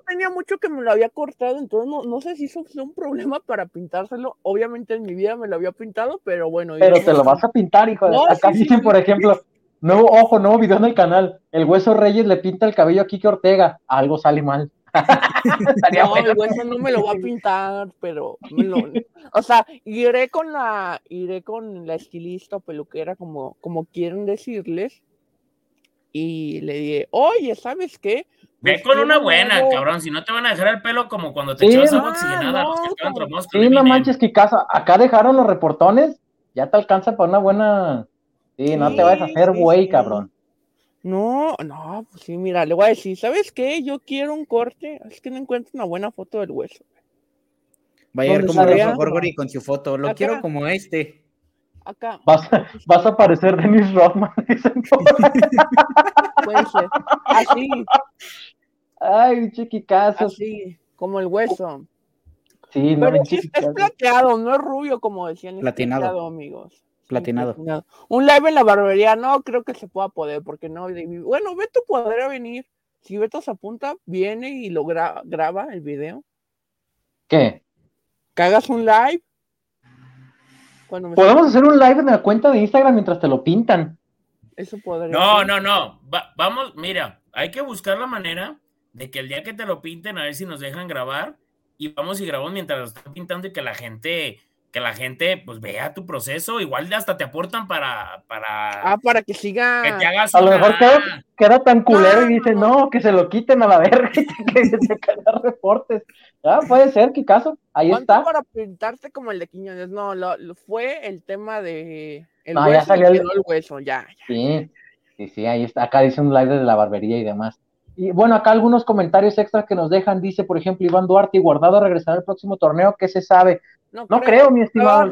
Speaker 2: tenía mucho que me lo había cortado, entonces no, sé si eso fue un problema para pintárselo. Obviamente en mi vida me lo había pintado, pero bueno.
Speaker 1: Pero te lo vas a pintar, hijo de... Acá dicen, por ejemplo, nuevo, ojo, nuevo video en el canal. El Hueso Reyes le pinta el cabello a Kike Ortega. Algo sale mal.
Speaker 2: no, el hueso no me lo va a pintar, pero o sea, iré con la, iré con la estilista o peluquera, como, como quieren decirles, y le dije, oye, ¿sabes qué?
Speaker 4: Ve pues con una buena, cabrón, si no te van a dejar el pelo como cuando te echas agua oxigenada, los
Speaker 1: que Sí, no manches, que casa, acá dejaron los reportones, ya te alcanza para una buena, sí, no te vayas a hacer güey, cabrón.
Speaker 2: No, no, pues sí, mira, le voy a decir, ¿sabes qué? Yo quiero un corte, es que no encuentro una buena foto del hueso.
Speaker 3: Va a ir como Rafa Gorgori con su foto, lo quiero como este.
Speaker 2: Acá.
Speaker 1: Vas, vas a parecer Dennis Rodman, dicen.
Speaker 2: Puede ser. Así.
Speaker 1: Ay, chiquicazo.
Speaker 2: Así, como el hueso.
Speaker 1: Sí, no,
Speaker 2: Pero es, es, plateado, no es rubio, como decían.
Speaker 3: Platinado.
Speaker 2: plateado, amigos.
Speaker 3: Platinado.
Speaker 2: Un live en la barbería, no creo que se pueda poder, porque no. Bueno, Beto podría venir. Si Beto se apunta, viene y lo graba el video.
Speaker 1: ¿Qué?
Speaker 2: Que hagas un live.
Speaker 1: Podemos hacer un live en la cuenta de Instagram mientras te lo pintan.
Speaker 2: Eso podría.
Speaker 4: No, no, no. vamos, mira, hay que buscar la manera de que el día que te lo pinten, a ver si nos dejan grabar. Y vamos y grabamos mientras lo están pintando y que la gente que la gente pues vea tu proceso, igual hasta te aportan para, para,
Speaker 2: ah, para que siga,
Speaker 4: que te hagas
Speaker 1: a lo mejor queda, tan culero y dice, no, que se lo quiten a la verga, que se caigan reportes, ah, puede ser, qué caso, ahí está.
Speaker 2: para pintarte como el de Quiñones, no, lo, fue el tema de
Speaker 1: el no, ya salió el...
Speaker 2: hueso, ya, ya.
Speaker 1: Sí, sí, sí, ahí está, acá dice un live de la barbería y demás. Y bueno, acá algunos comentarios extra que nos dejan, dice, por ejemplo, Iván Duarte y Guardado regresará al próximo torneo, ¿qué se sabe? No, creo, mi estimado.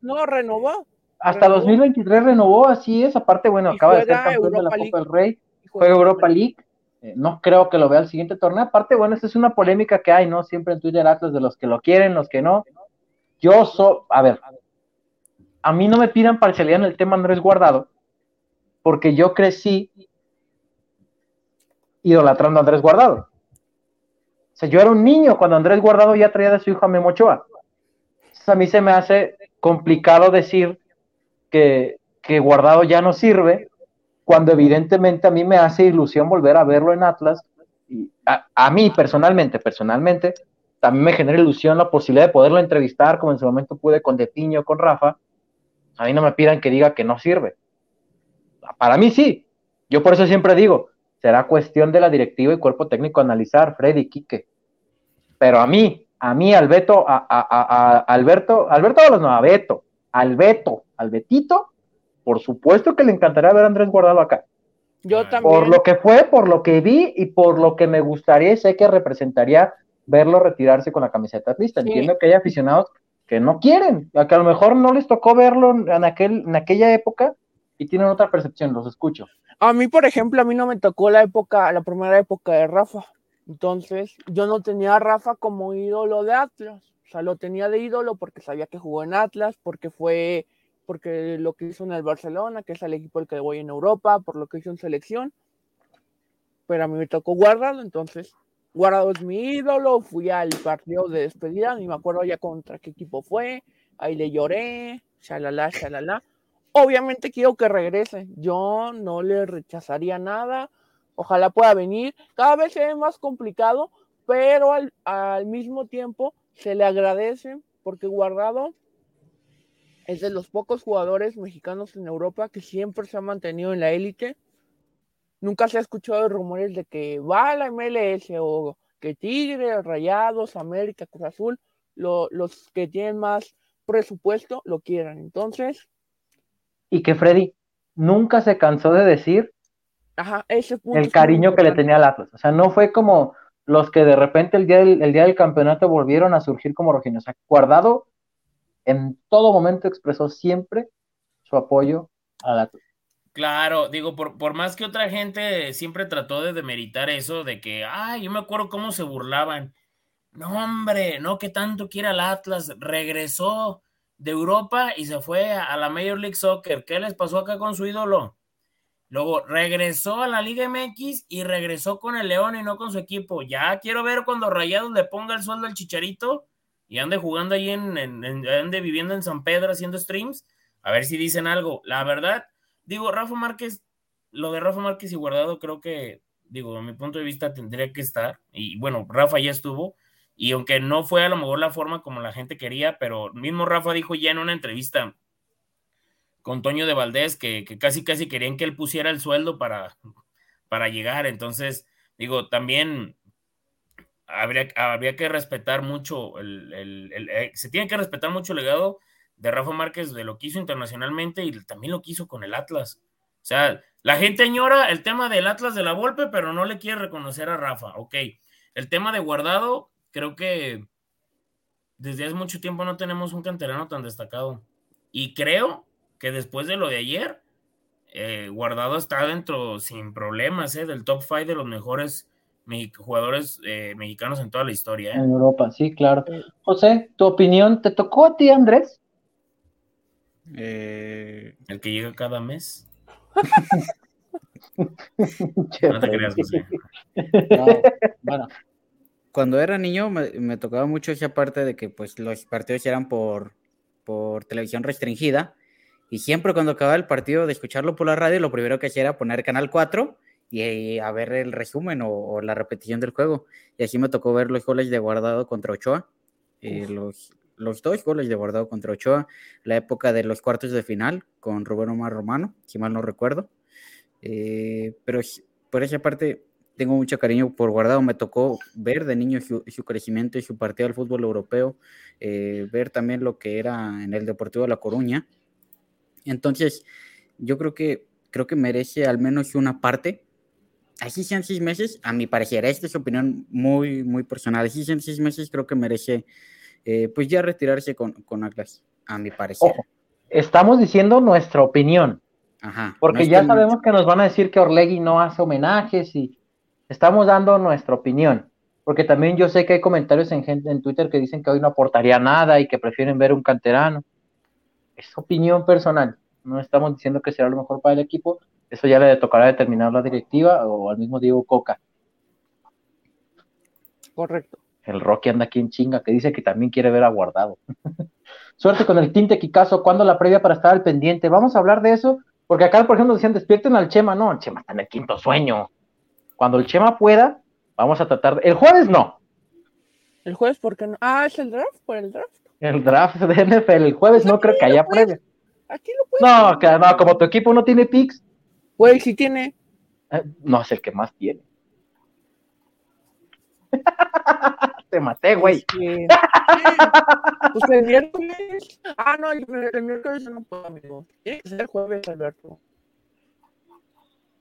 Speaker 2: no, renovó.
Speaker 1: Hasta 2023 renovó, así es. Aparte, bueno, acaba de ser campeón de la Copa del Rey, juega Europa League. Eh, no creo que lo vea el siguiente torneo. Aparte, bueno, esta es una polémica que hay, ¿no? Siempre en Twitter Atlas de los que lo quieren, los que no. Yo soy, a ver, a mí no me pidan parcialidad en el tema Andrés Guardado, porque yo crecí idolatrando a Andrés Guardado. O sea, yo era un niño cuando Andrés Guardado ya traía de su hijo a Memo Ochoa a mí se me hace complicado decir que, Guardado ya no sirve, cuando evidentemente a mí me hace ilusión volver a verlo en Atlas. Y a, mí personalmente, personalmente, también me genera ilusión la posibilidad de poderlo entrevistar, como en su momento pude con De Piño, con Rafa. A mí no me pidan que diga que no sirve. Para mí sí. Yo por eso siempre digo, será cuestión de la directiva y cuerpo técnico analizar, Freddy, Quique. Pero a mí, a mí, Alberto, a, a, a, Alberto, Alberto no, a Beto, al Beto, al Betito, por supuesto que le encantaría ver a Andrés Guardado acá.
Speaker 2: Yo también.
Speaker 1: Por lo que fue, por lo que vi y por lo que me gustaría y sé que representaría verlo retirarse con la camiseta atlista. Entiendo que hay aficionados que no quieren, a que a lo mejor no les tocó verlo en, aquel, en aquella época y tienen otra percepción, los escucho.
Speaker 2: A mí, por ejemplo, a mí no me tocó la época, la primera época de Rafa. Entonces, yo no tenía a Rafa como ídolo de Atlas. O sea, lo tenía de ídolo porque sabía que jugó en Atlas, porque fue, porque lo que hizo en el Barcelona, que es el equipo al que voy en Europa, por lo que hizo en selección. Pero a mí me tocó guardado, entonces, guardado es mi ídolo. Fui al partido de despedida, ni me acuerdo ya contra qué equipo fue. Ahí le lloré, shalala, shalala. Obviamente quiero que regrese. Yo no le rechazaría nada Ojalá pueda venir. Cada vez se ve más complicado, pero al, mismo tiempo se le agradece porque Guardado es de los pocos jugadores mexicanos en Europa que siempre se ha mantenido en la élite. Nunca se ha escuchado rumores de que va a la MLS o que Tigre, Rayados, América, Cruz Azul, los que tienen más presupuesto lo quieran. Entonces.
Speaker 1: Y que Freddy nunca se cansó de decir
Speaker 2: Ajá, ese
Speaker 1: el cariño que le tenía al Atlas. O sea, no fue como los que de repente el día del, el día del campeonato volvieron a surgir como rojinhos. O sea, Guardado en todo momento expresó siempre su apoyo al Atlas.
Speaker 4: Claro, digo, por, por, más que otra gente siempre trató de demeritar eso, de que, ay, yo me acuerdo cómo se burlaban. No, hombre, no que tanto quiera el Atlas, regresó de Europa y se fue a la Major League Soccer. ¿Qué les pasó acá con su ídolo? Luego regresó a la Liga MX y regresó con el León y no con su equipo. Ya quiero ver cuando Rayados le ponga el sueldo al Chicharito y ande jugando ahí en, ande viviendo en San Pedro haciendo streams. A ver si dicen algo. La verdad, digo, Rafa Márquez, lo de Rafa Márquez y Guardado creo que, digo, a mi punto de vista tendría que estar. Y bueno, Rafa ya estuvo. Y aunque no fue a lo mejor la forma como la gente quería, pero mismo Rafa dijo ya en una entrevista, con Toño de Valdés, que, casi casi querían que él pusiera el sueldo para, para llegar. Entonces, digo, también habría, habría que respetar mucho, el, eh, se tiene que respetar mucho el legado de Rafa Márquez de lo que hizo internacionalmente y también lo que hizo con el Atlas. O sea, la gente añora el tema del Atlas de la Volpe, pero no le quiere reconocer a Rafa. Ok, el tema de guardado, creo que desde hace mucho tiempo no tenemos un canterano tan destacado. Y creo que después de lo de ayer, eh, Guardado está dentro sin problemas eh, del top 5 de los mejores jugadores eh, mexicanos en toda la historia.
Speaker 1: En Europa, sí, claro. José, ¿tu opinión te tocó a ti, Andrés?
Speaker 4: El que llega cada mes. no te creas, José.
Speaker 3: bueno, cuando era niño me, me, tocaba mucho esa parte de que pues los partidos eran por, por televisión restringida y siempre cuando acababa el partido de escucharlo por la radio, lo primero que hacía era poner Canal 4 y, a ver el resumen o, la repetición del juego. Y así me tocó ver los goles de guardado contra Ochoa, eh, los, los dos goles de guardado contra Ochoa, la época de los cuartos de final con Rubén Omar Romano, si mal no recuerdo. Eh, pero por esa parte tengo mucho cariño por guardado. Me tocó ver de niño su, crecimiento y su partido al fútbol europeo, eh, ver también lo que era en el Deportivo de La Coruña entonces, yo creo que, creo que merece al menos una parte. Así sean seis meses, a mi parecer, esta es su opinión muy, muy personal. Así sean seis meses, creo que merece, eh, pues ya retirarse con, con Atlas, a mi parecer.
Speaker 1: estamos diciendo nuestra opinión. Ajá, porque ya sabemos que nos van a decir que Orlegui no hace homenajes y estamos dando nuestra opinión. Porque también yo sé que hay comentarios en, gente, en Twitter que dicen que hoy no aportaría nada y que prefieren ver un canterano es opinión personal. No estamos diciendo que será lo mejor para el equipo. Eso ya le tocará determinar la directiva o al mismo Diego Coca.
Speaker 2: Correcto.
Speaker 1: El Rocky anda aquí en chinga, que dice que también quiere ver a Guardado. Suerte con el tinte Kikazo. ¿Cuándo la previa para estar al pendiente? Vamos a hablar de eso, porque acá, por ejemplo, decían despierten al Chema. No, el Chema está en el quinto sueño. Cuando el Chema pueda, vamos a tratar. El jueves no.
Speaker 2: ¿El jueves por qué no? Ah, es el draft, por el draft.
Speaker 1: El draft de NFL el jueves no creo que haya previa.
Speaker 2: Aquí lo puedes.
Speaker 1: No, que, no, como tu equipo no tiene picks.
Speaker 2: Güey, sí tiene.
Speaker 1: Eh, no es el que más tiene. Te maté, güey.
Speaker 2: Este, pues el miércoles. Ah, no, el, el miércoles no puedo, amigo. Tiene que ser el jueves, Alberto.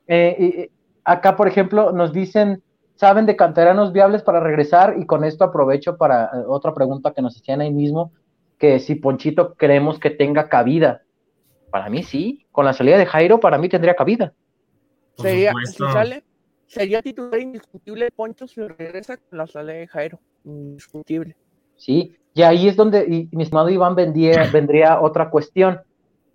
Speaker 1: Eh, y acá, por ejemplo, nos dicen, ¿saben de canteranos viables para regresar? Y con esto aprovecho para eh, otra pregunta que nos hacían ahí mismo, que si Ponchito creemos que tenga cabida. Para mí sí, con la salida de Jairo, para mí tendría cabida.
Speaker 4: Por
Speaker 2: Sería,
Speaker 4: supuesto.
Speaker 2: si sale, sería titular indiscutible Poncho si regresa con la sala de Jairo. Indiscutible.
Speaker 1: Sí, y ahí es donde, y, mi estimado Iván, vendría, vendría otra cuestión.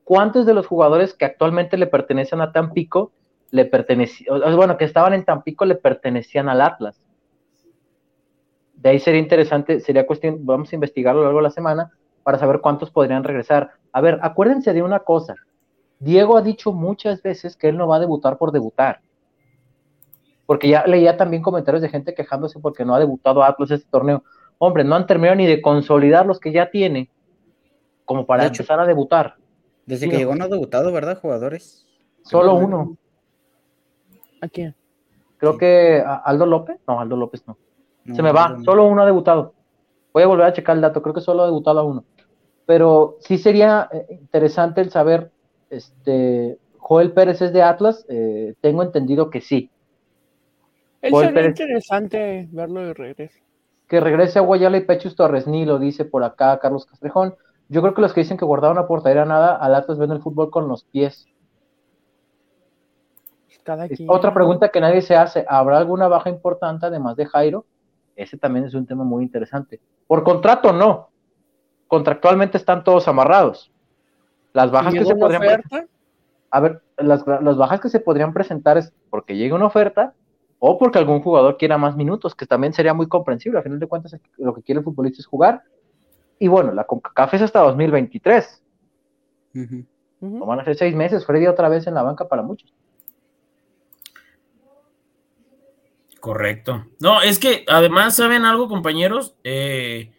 Speaker 1: ¿Cuántos de los jugadores que actualmente le pertenecen a Tampico, le pertenecían, bueno, que estaban en Tampico, le pertenecían al Atlas? De ahí sería interesante, sería cuestión, vamos a investigarlo a lo largo de la semana para saber cuántos podrían regresar. A ver, acuérdense de una cosa. Diego ha dicho muchas veces que él no va a debutar por debutar. Porque ya leía también comentarios de gente quejándose porque no ha debutado Atlas este torneo. Hombre, no han terminado ni de consolidar los que ya tiene como para
Speaker 3: hecho,
Speaker 1: empezar a debutar.
Speaker 3: Desde
Speaker 1: Sí,
Speaker 3: que
Speaker 1: no.
Speaker 3: llegó no ha debutado, ¿verdad? Jugadores.
Speaker 1: Solo uno.
Speaker 2: ¿A quién?
Speaker 1: Creo que a- Aldo López. No, Aldo López no.
Speaker 3: No,
Speaker 1: Se me va.
Speaker 3: no, no.
Speaker 1: Solo uno ha debutado. Voy a volver a checar el dato. Creo que solo ha debutado a uno. Pero sí sería eh, interesante el saber, este, Joel Pérez es de Atlas. eh, tengo entendido que sí.
Speaker 2: Él
Speaker 1: Joel
Speaker 2: sería
Speaker 1: Pérez.
Speaker 2: interesante verlo de regreso.
Speaker 1: Que regrese a Guayala y Pechus Torres Nilo, dice por acá Carlos Castrejón. Yo creo que los que dicen que guardaron una portería nada, al Atlas ven el fútbol con los pies.
Speaker 2: Cada
Speaker 1: Es
Speaker 2: quien.
Speaker 1: Otra pregunta que nadie se hace, ¿habrá alguna baja importante además de Jairo? Ese también es un tema muy interesante. Por contrato no. Contractualmente están todos amarrados. Las bajas que se podrían
Speaker 2: oferta,
Speaker 1: a ver, las, las bajas que se podrían presentar es porque llegue una oferta o porque algún jugador quiera más minutos, que también sería muy comprensible. A final de cuentas, lo que quiere el futbolista es jugar. Y bueno, la CONCACAF es hasta 2023.
Speaker 3: Ujú.
Speaker 2: ujú.
Speaker 1: No van a ser seis meses. Freddy otra vez en la banca para muchos.
Speaker 4: Correcto. No, es que además, ¿saben algo, compañeros? Eh,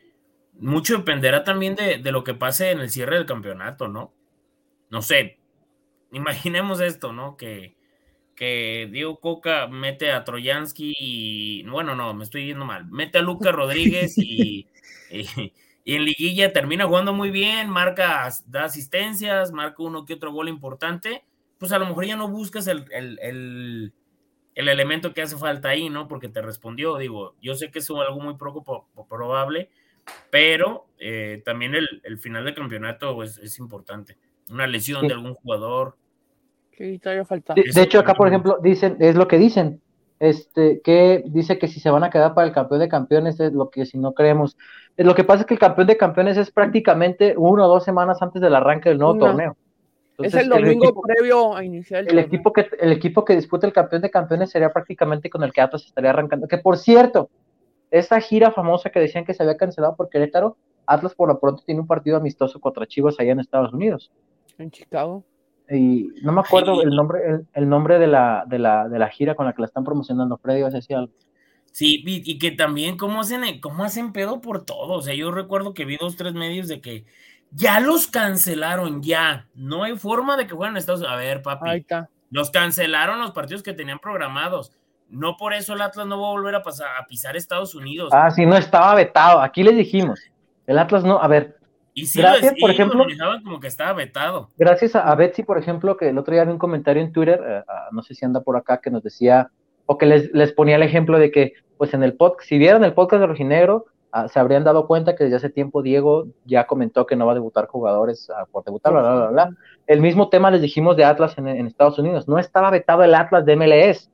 Speaker 4: mucho dependerá también de, de lo que pase en el cierre del campeonato, ¿no? No sé, imaginemos esto, ¿no? Que, que Diego Coca mete a Troyansky y, bueno, no, me estoy yendo mal, mete a Lucas Rodríguez y, y, y en liguilla termina jugando muy bien, marca, da asistencias, marca uno que otro gol importante, pues a lo mejor ya no buscas el, el, el, el elemento que hace falta ahí, ¿no? Porque te respondió, digo, yo sé que es algo muy poco po- po- probable, pero eh, también el, el final del campeonato es, es importante. Una lesión
Speaker 1: Sí.
Speaker 4: de algún jugador.
Speaker 2: Sí, todavía falta.
Speaker 1: De, de hecho, acá, por ejemplo, dicen, es lo que dicen, este, que dice que si se van a quedar para el campeón de campeones es lo que si no creemos. Lo que pasa es que el campeón de campeones es prácticamente uno o dos semanas antes del arranque del nuevo
Speaker 2: Una.
Speaker 1: torneo.
Speaker 2: Es el domingo
Speaker 1: equipo,
Speaker 2: previo a iniciar el,
Speaker 1: equipo que el equipo que disputa el campeón de campeones sería prácticamente con el que Atlas estaría arrancando. Que por cierto, esa gira famosa que decían que se había cancelado por Querétaro, Atlas por lo pronto tiene un partido amistoso contra Chivas allá en Estados Unidos.
Speaker 2: en Chicago.
Speaker 1: Y no me acuerdo
Speaker 4: Ay.
Speaker 1: el nombre, el, el nombre de la, de la, de la gira con la que la están promocionando. Freddy, vas a decir algo.
Speaker 4: Sí, y, y que también cómo hacen, cómo hacen pedo por todo. O sea, yo recuerdo que vi dos, tres medios de que ya los cancelaron, ya. No hay forma de que jueguen en Estados Unidos. A ver, papi.
Speaker 2: Ahí está.
Speaker 4: Los cancelaron los partidos que tenían programados. No por eso el Atlas no va a volver a, pasar, a pisar Estados Unidos.
Speaker 1: Ah, sí, no estaba vetado. Aquí les dijimos. El Atlas no, a ver,
Speaker 4: y sí,
Speaker 1: gracias,
Speaker 4: lo,
Speaker 1: por
Speaker 4: lo
Speaker 1: ejemplo.
Speaker 4: manejaban como que estaba vetado.
Speaker 1: gracias a, a Betsy, por ejemplo, que el otro día vi un comentario en Twitter, eh, ah, no sé si anda por acá, que nos decía, o que les, les ponía el ejemplo de que, pues en el podcast, si vieran el podcast de Rojinegro, se habrían dado cuenta que desde hace tiempo Diego ya comentó que no va a debutar jugadores ah, por debutar, bla, bla, bla, bla. El mismo tema les dijimos de Atlas en, en Estados Unidos. No estaba vetado el Atlas de MLS,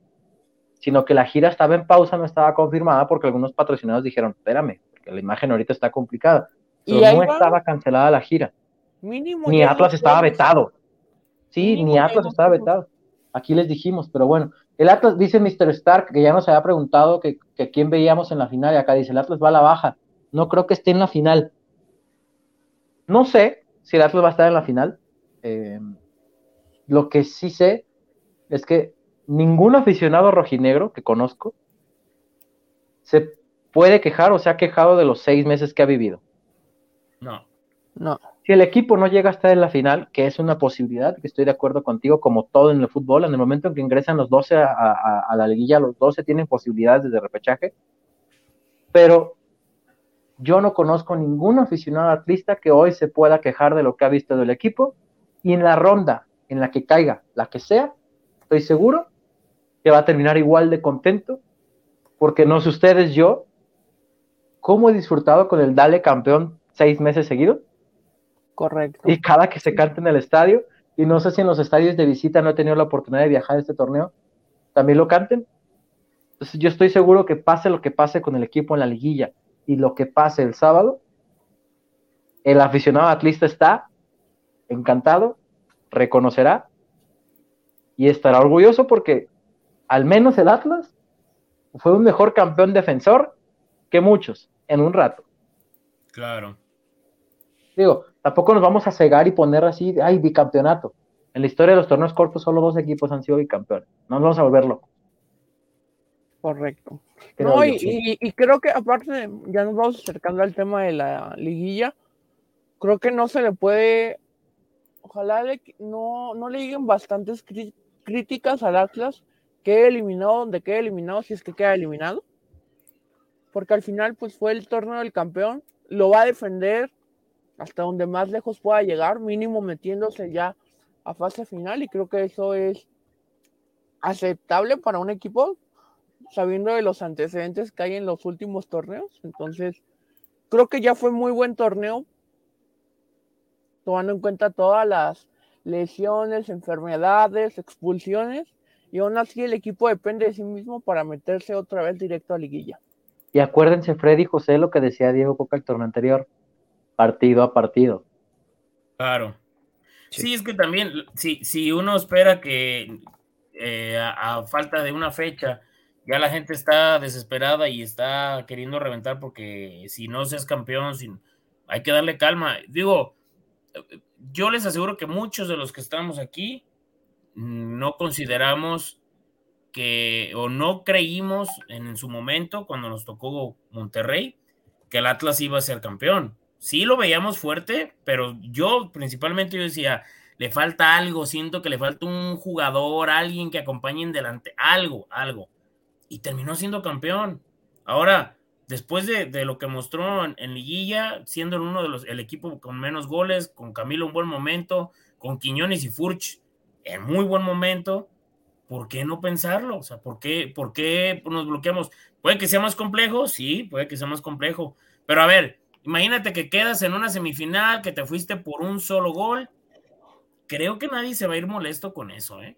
Speaker 1: sino que la gira estaba en pausa, no estaba confirmada porque algunos patrocinados dijeron, espérame, porque la imagen ahorita está complicada. Pero no
Speaker 2: va.
Speaker 1: estaba cancelada la gira.
Speaker 2: Mínimo.
Speaker 1: Ni Atlas estaba vetado. Sí,
Speaker 2: Mínimo
Speaker 1: ni Atlas estaba vetado. Aquí les dijimos, pero bueno. El Atlas dice Mr. Stark, que ya nos había preguntado que, que quién veíamos en la final, y acá dice, el Atlas va a la baja. No creo que esté en la final. No sé si el Atlas va a estar en la final. Eh, lo que sí sé es que ningún aficionado rojinegro que conozco se puede quejar o se ha quejado de los seis meses que ha vivido.
Speaker 4: No.
Speaker 2: No.
Speaker 1: Si el equipo no llega a estar en la final, que es una posibilidad, que estoy de acuerdo contigo, como todo en el fútbol, en el momento en que ingresan los 12 a, la liguilla, los 12 tienen posibilidades de repechaje, pero Yo no conozco ningún aficionado atlista que hoy se pueda quejar de lo que ha visto del equipo. Y en la ronda en la que caiga, la que sea, estoy seguro que va a terminar igual de contento, porque no sé ustedes, yo, cómo he disfrutado con el Dale campeón seis meses seguidos.
Speaker 2: Correcto.
Speaker 1: Y cada que se canta en el estadio, y no sé si en los estadios de visita no he tenido la oportunidad de viajar a este torneo, también lo canten. Entonces yo estoy seguro que pase lo que pase con el equipo en la liguilla y lo que pase el sábado, el aficionado atlista está encantado, reconocerá y estará orgulloso porque al menos el Atlas fue un mejor campeón defensor que muchos en un rato.
Speaker 4: Claro.
Speaker 1: Digo, tampoco nos vamos a cegar y poner así, ay, bicampeonato. En la historia de los torneos cortos solo dos equipos han sido bicampeones. No nos vamos a volver locos.
Speaker 2: Correcto. No, y, y, creo que aparte, ya nos vamos acercando al tema de la liguilla, creo que no se le puede, ojalá no, no le lleguen bastantes críticas al Atlas, que eliminado, donde quede eliminado, si es que queda eliminado, porque al final pues fue el torneo del campeón, lo va a defender hasta donde más lejos pueda llegar, mínimo metiéndose ya a fase final, y creo que eso es aceptable para un equipo sabiendo de los antecedentes que hay en los últimos torneos. Entonces, creo que ya fue muy buen torneo, tomando en cuenta todas las lesiones, enfermedades, expulsiones, y aún así el equipo depende de sí mismo para meterse otra vez directo a liguilla.
Speaker 1: Y acuérdense, Freddy José, lo que decía Diego Coca el torneo anterior, partido a partido.
Speaker 4: Claro. Sí, es que también, si, si uno espera que eh, a, falta de una fecha ya la gente está desesperada y está queriendo reventar porque si no seas campeón, hay que darle calma. Digo, yo les aseguro que muchos de los que estamos aquí no consideramos que o no creímos en, su momento cuando nos tocó Monterrey que el Atlas iba a ser campeón. Sí lo veíamos fuerte, pero yo principalmente yo decía, le falta algo, siento que le falta un jugador, alguien que acompañe en delante, algo, algo y terminó siendo campeón. Ahora, después de, lo que mostró en, Liguilla, siendo uno de los, el equipo con menos goles, con Camilo un buen momento, con Quiñones y Furch en muy buen momento, ¿por qué no pensarlo? O sea, ¿por qué, ¿por qué nos bloqueamos? Puede que sea más complejo, sí, puede que sea más complejo, pero a ver, imagínate que quedas en una semifinal, que te fuiste por un solo gol. Creo que nadie se va a ir molesto con eso, ¿eh?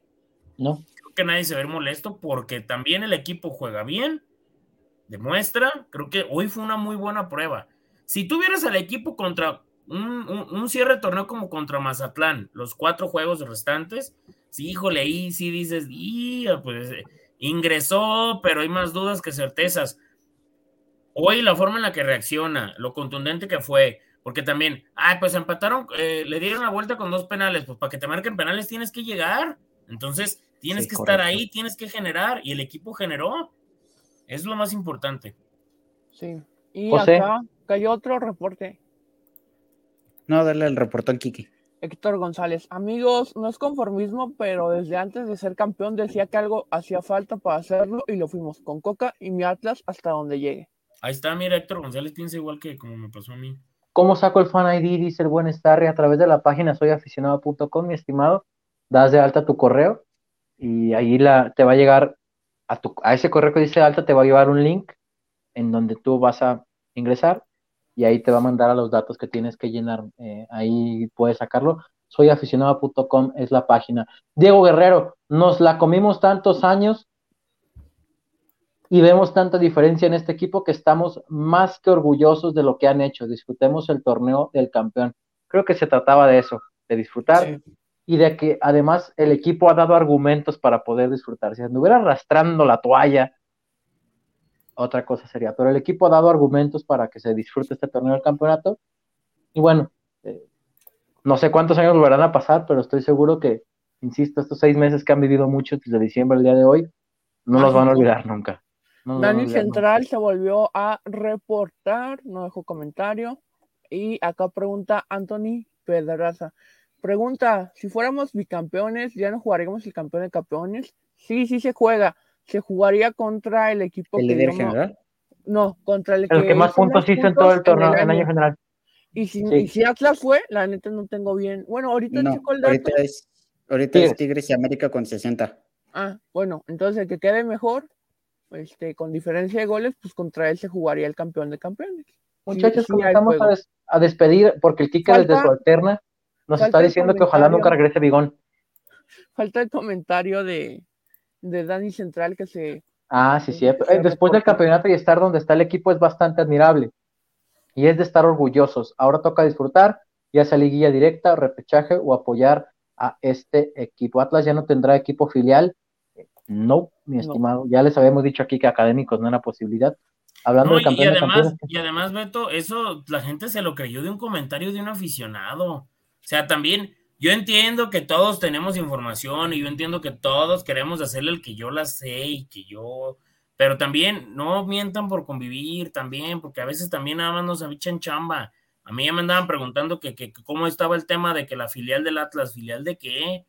Speaker 1: No
Speaker 4: que nadie se ve molesto porque también el equipo juega bien, demuestra, creo que hoy fue una muy buena prueba. Si tuvieras al equipo contra un, cierre de torneo como contra Mazatlán, los cuatro juegos restantes, sí, híjole, ahí sí dices, pues ingresó, pero hay más dudas que certezas. Hoy la forma en la que reacciona, lo contundente que fue, porque también, ay, pues empataron, eh, le dieron la vuelta con dos penales, pues para que te marquen penales tienes que llegar. Entonces, Tienes que estar ahí, tienes que generar y el equipo generó. Es lo más importante.
Speaker 2: Sí. Y acá cayó otro reporte.
Speaker 3: No, dale el reportón Kiki.
Speaker 2: Héctor González, amigos, no es conformismo, pero desde antes de ser campeón decía que algo hacía falta para hacerlo y lo fuimos con Coca y mi Atlas hasta donde llegue.
Speaker 4: Ahí está, mira, Héctor González piensa igual que como me pasó a mí.
Speaker 1: ¿Cómo saco el fan ID? Dice el buen Starry a través de la página soyaficionado.com, mi estimado. Das de alta tu correo y ahí la, te va a llegar a, tu, a ese correo que dice alta, te va a llevar un link en donde tú vas a ingresar y ahí te va a mandar a los datos que tienes que llenar. Eh, ahí puedes sacarlo. Soyaficionado.com es la página. Diego Guerrero, nos la comimos tantos años y vemos tanta diferencia en este equipo que estamos más que orgullosos de lo que han hecho. Disfrutemos el torneo del campeón. Creo que se trataba de eso, de disfrutar y de que además el equipo ha dado argumentos para poder disfrutar. Si anduviera arrastrando la toalla, otra cosa sería, pero el equipo ha dado argumentos para que se disfrute este torneo del campeonato. Y bueno, eh, no sé cuántos años volverán a pasar, pero estoy seguro que, insisto, estos seis meses que han vivido mucho desde diciembre al día de hoy, no los van a olvidar nunca.
Speaker 2: Dani Central se volvió a reportar, no dejó comentario. Y acá pregunta Anthony Pedraza. Pregunta, si fuéramos bicampeones, ¿ya no jugaríamos el campeón de campeones? Sí, sí se juega. Se jugaría contra el equipo
Speaker 3: ¿El líder general?
Speaker 2: No, contra el que,
Speaker 1: El que más puntos hizo en todo el torneo, en el año general.
Speaker 2: Y si,
Speaker 1: Sí.
Speaker 2: y si Atlas fue, la neta no tengo bien. Bueno, ahorita
Speaker 3: No,
Speaker 2: checo el dato.
Speaker 3: ahorita es, ahorita es
Speaker 1: Tigres.
Speaker 3: Tigres y América con 60.
Speaker 2: Ah, bueno, entonces el que quede mejor, este, con diferencia de goles, pues contra él se jugaría el campeón de campeones.
Speaker 1: Muchachos,
Speaker 2: Sí,
Speaker 1: comenzamos a, des- a despedir porque el Kike desde su alterna nos está diciendo que ojalá nunca regrese Bigón.
Speaker 2: Falta el comentario de, de Dani Central que se
Speaker 1: Ah, sí,
Speaker 2: Sí,
Speaker 1: eh, Después del campeonato y estar donde está el equipo es bastante admirable. Y es de estar orgullosos. Ahora toca disfrutar, ya sea liguilla directa, repechaje o apoyar a este equipo. Atlas ya no tendrá equipo filial. No, mi
Speaker 2: No.
Speaker 1: estimado. Ya les habíamos dicho aquí que académicos no era posibilidad. Hablando
Speaker 4: No,
Speaker 1: del
Speaker 4: y,
Speaker 1: de
Speaker 4: además,
Speaker 1: campeones.
Speaker 4: y además, Beto, eso la gente se lo creyó de un comentario de un aficionado. O sea, también yo entiendo que todos tenemos información y yo entiendo que todos queremos hacerle el que yo la sé y que yo, pero también no mientan por convivir también, porque a veces también nada más nos avichan chamba. A mí ya me andaban preguntando que, que- que cómo estaba el tema de que la filial del Atlas, filial de qué.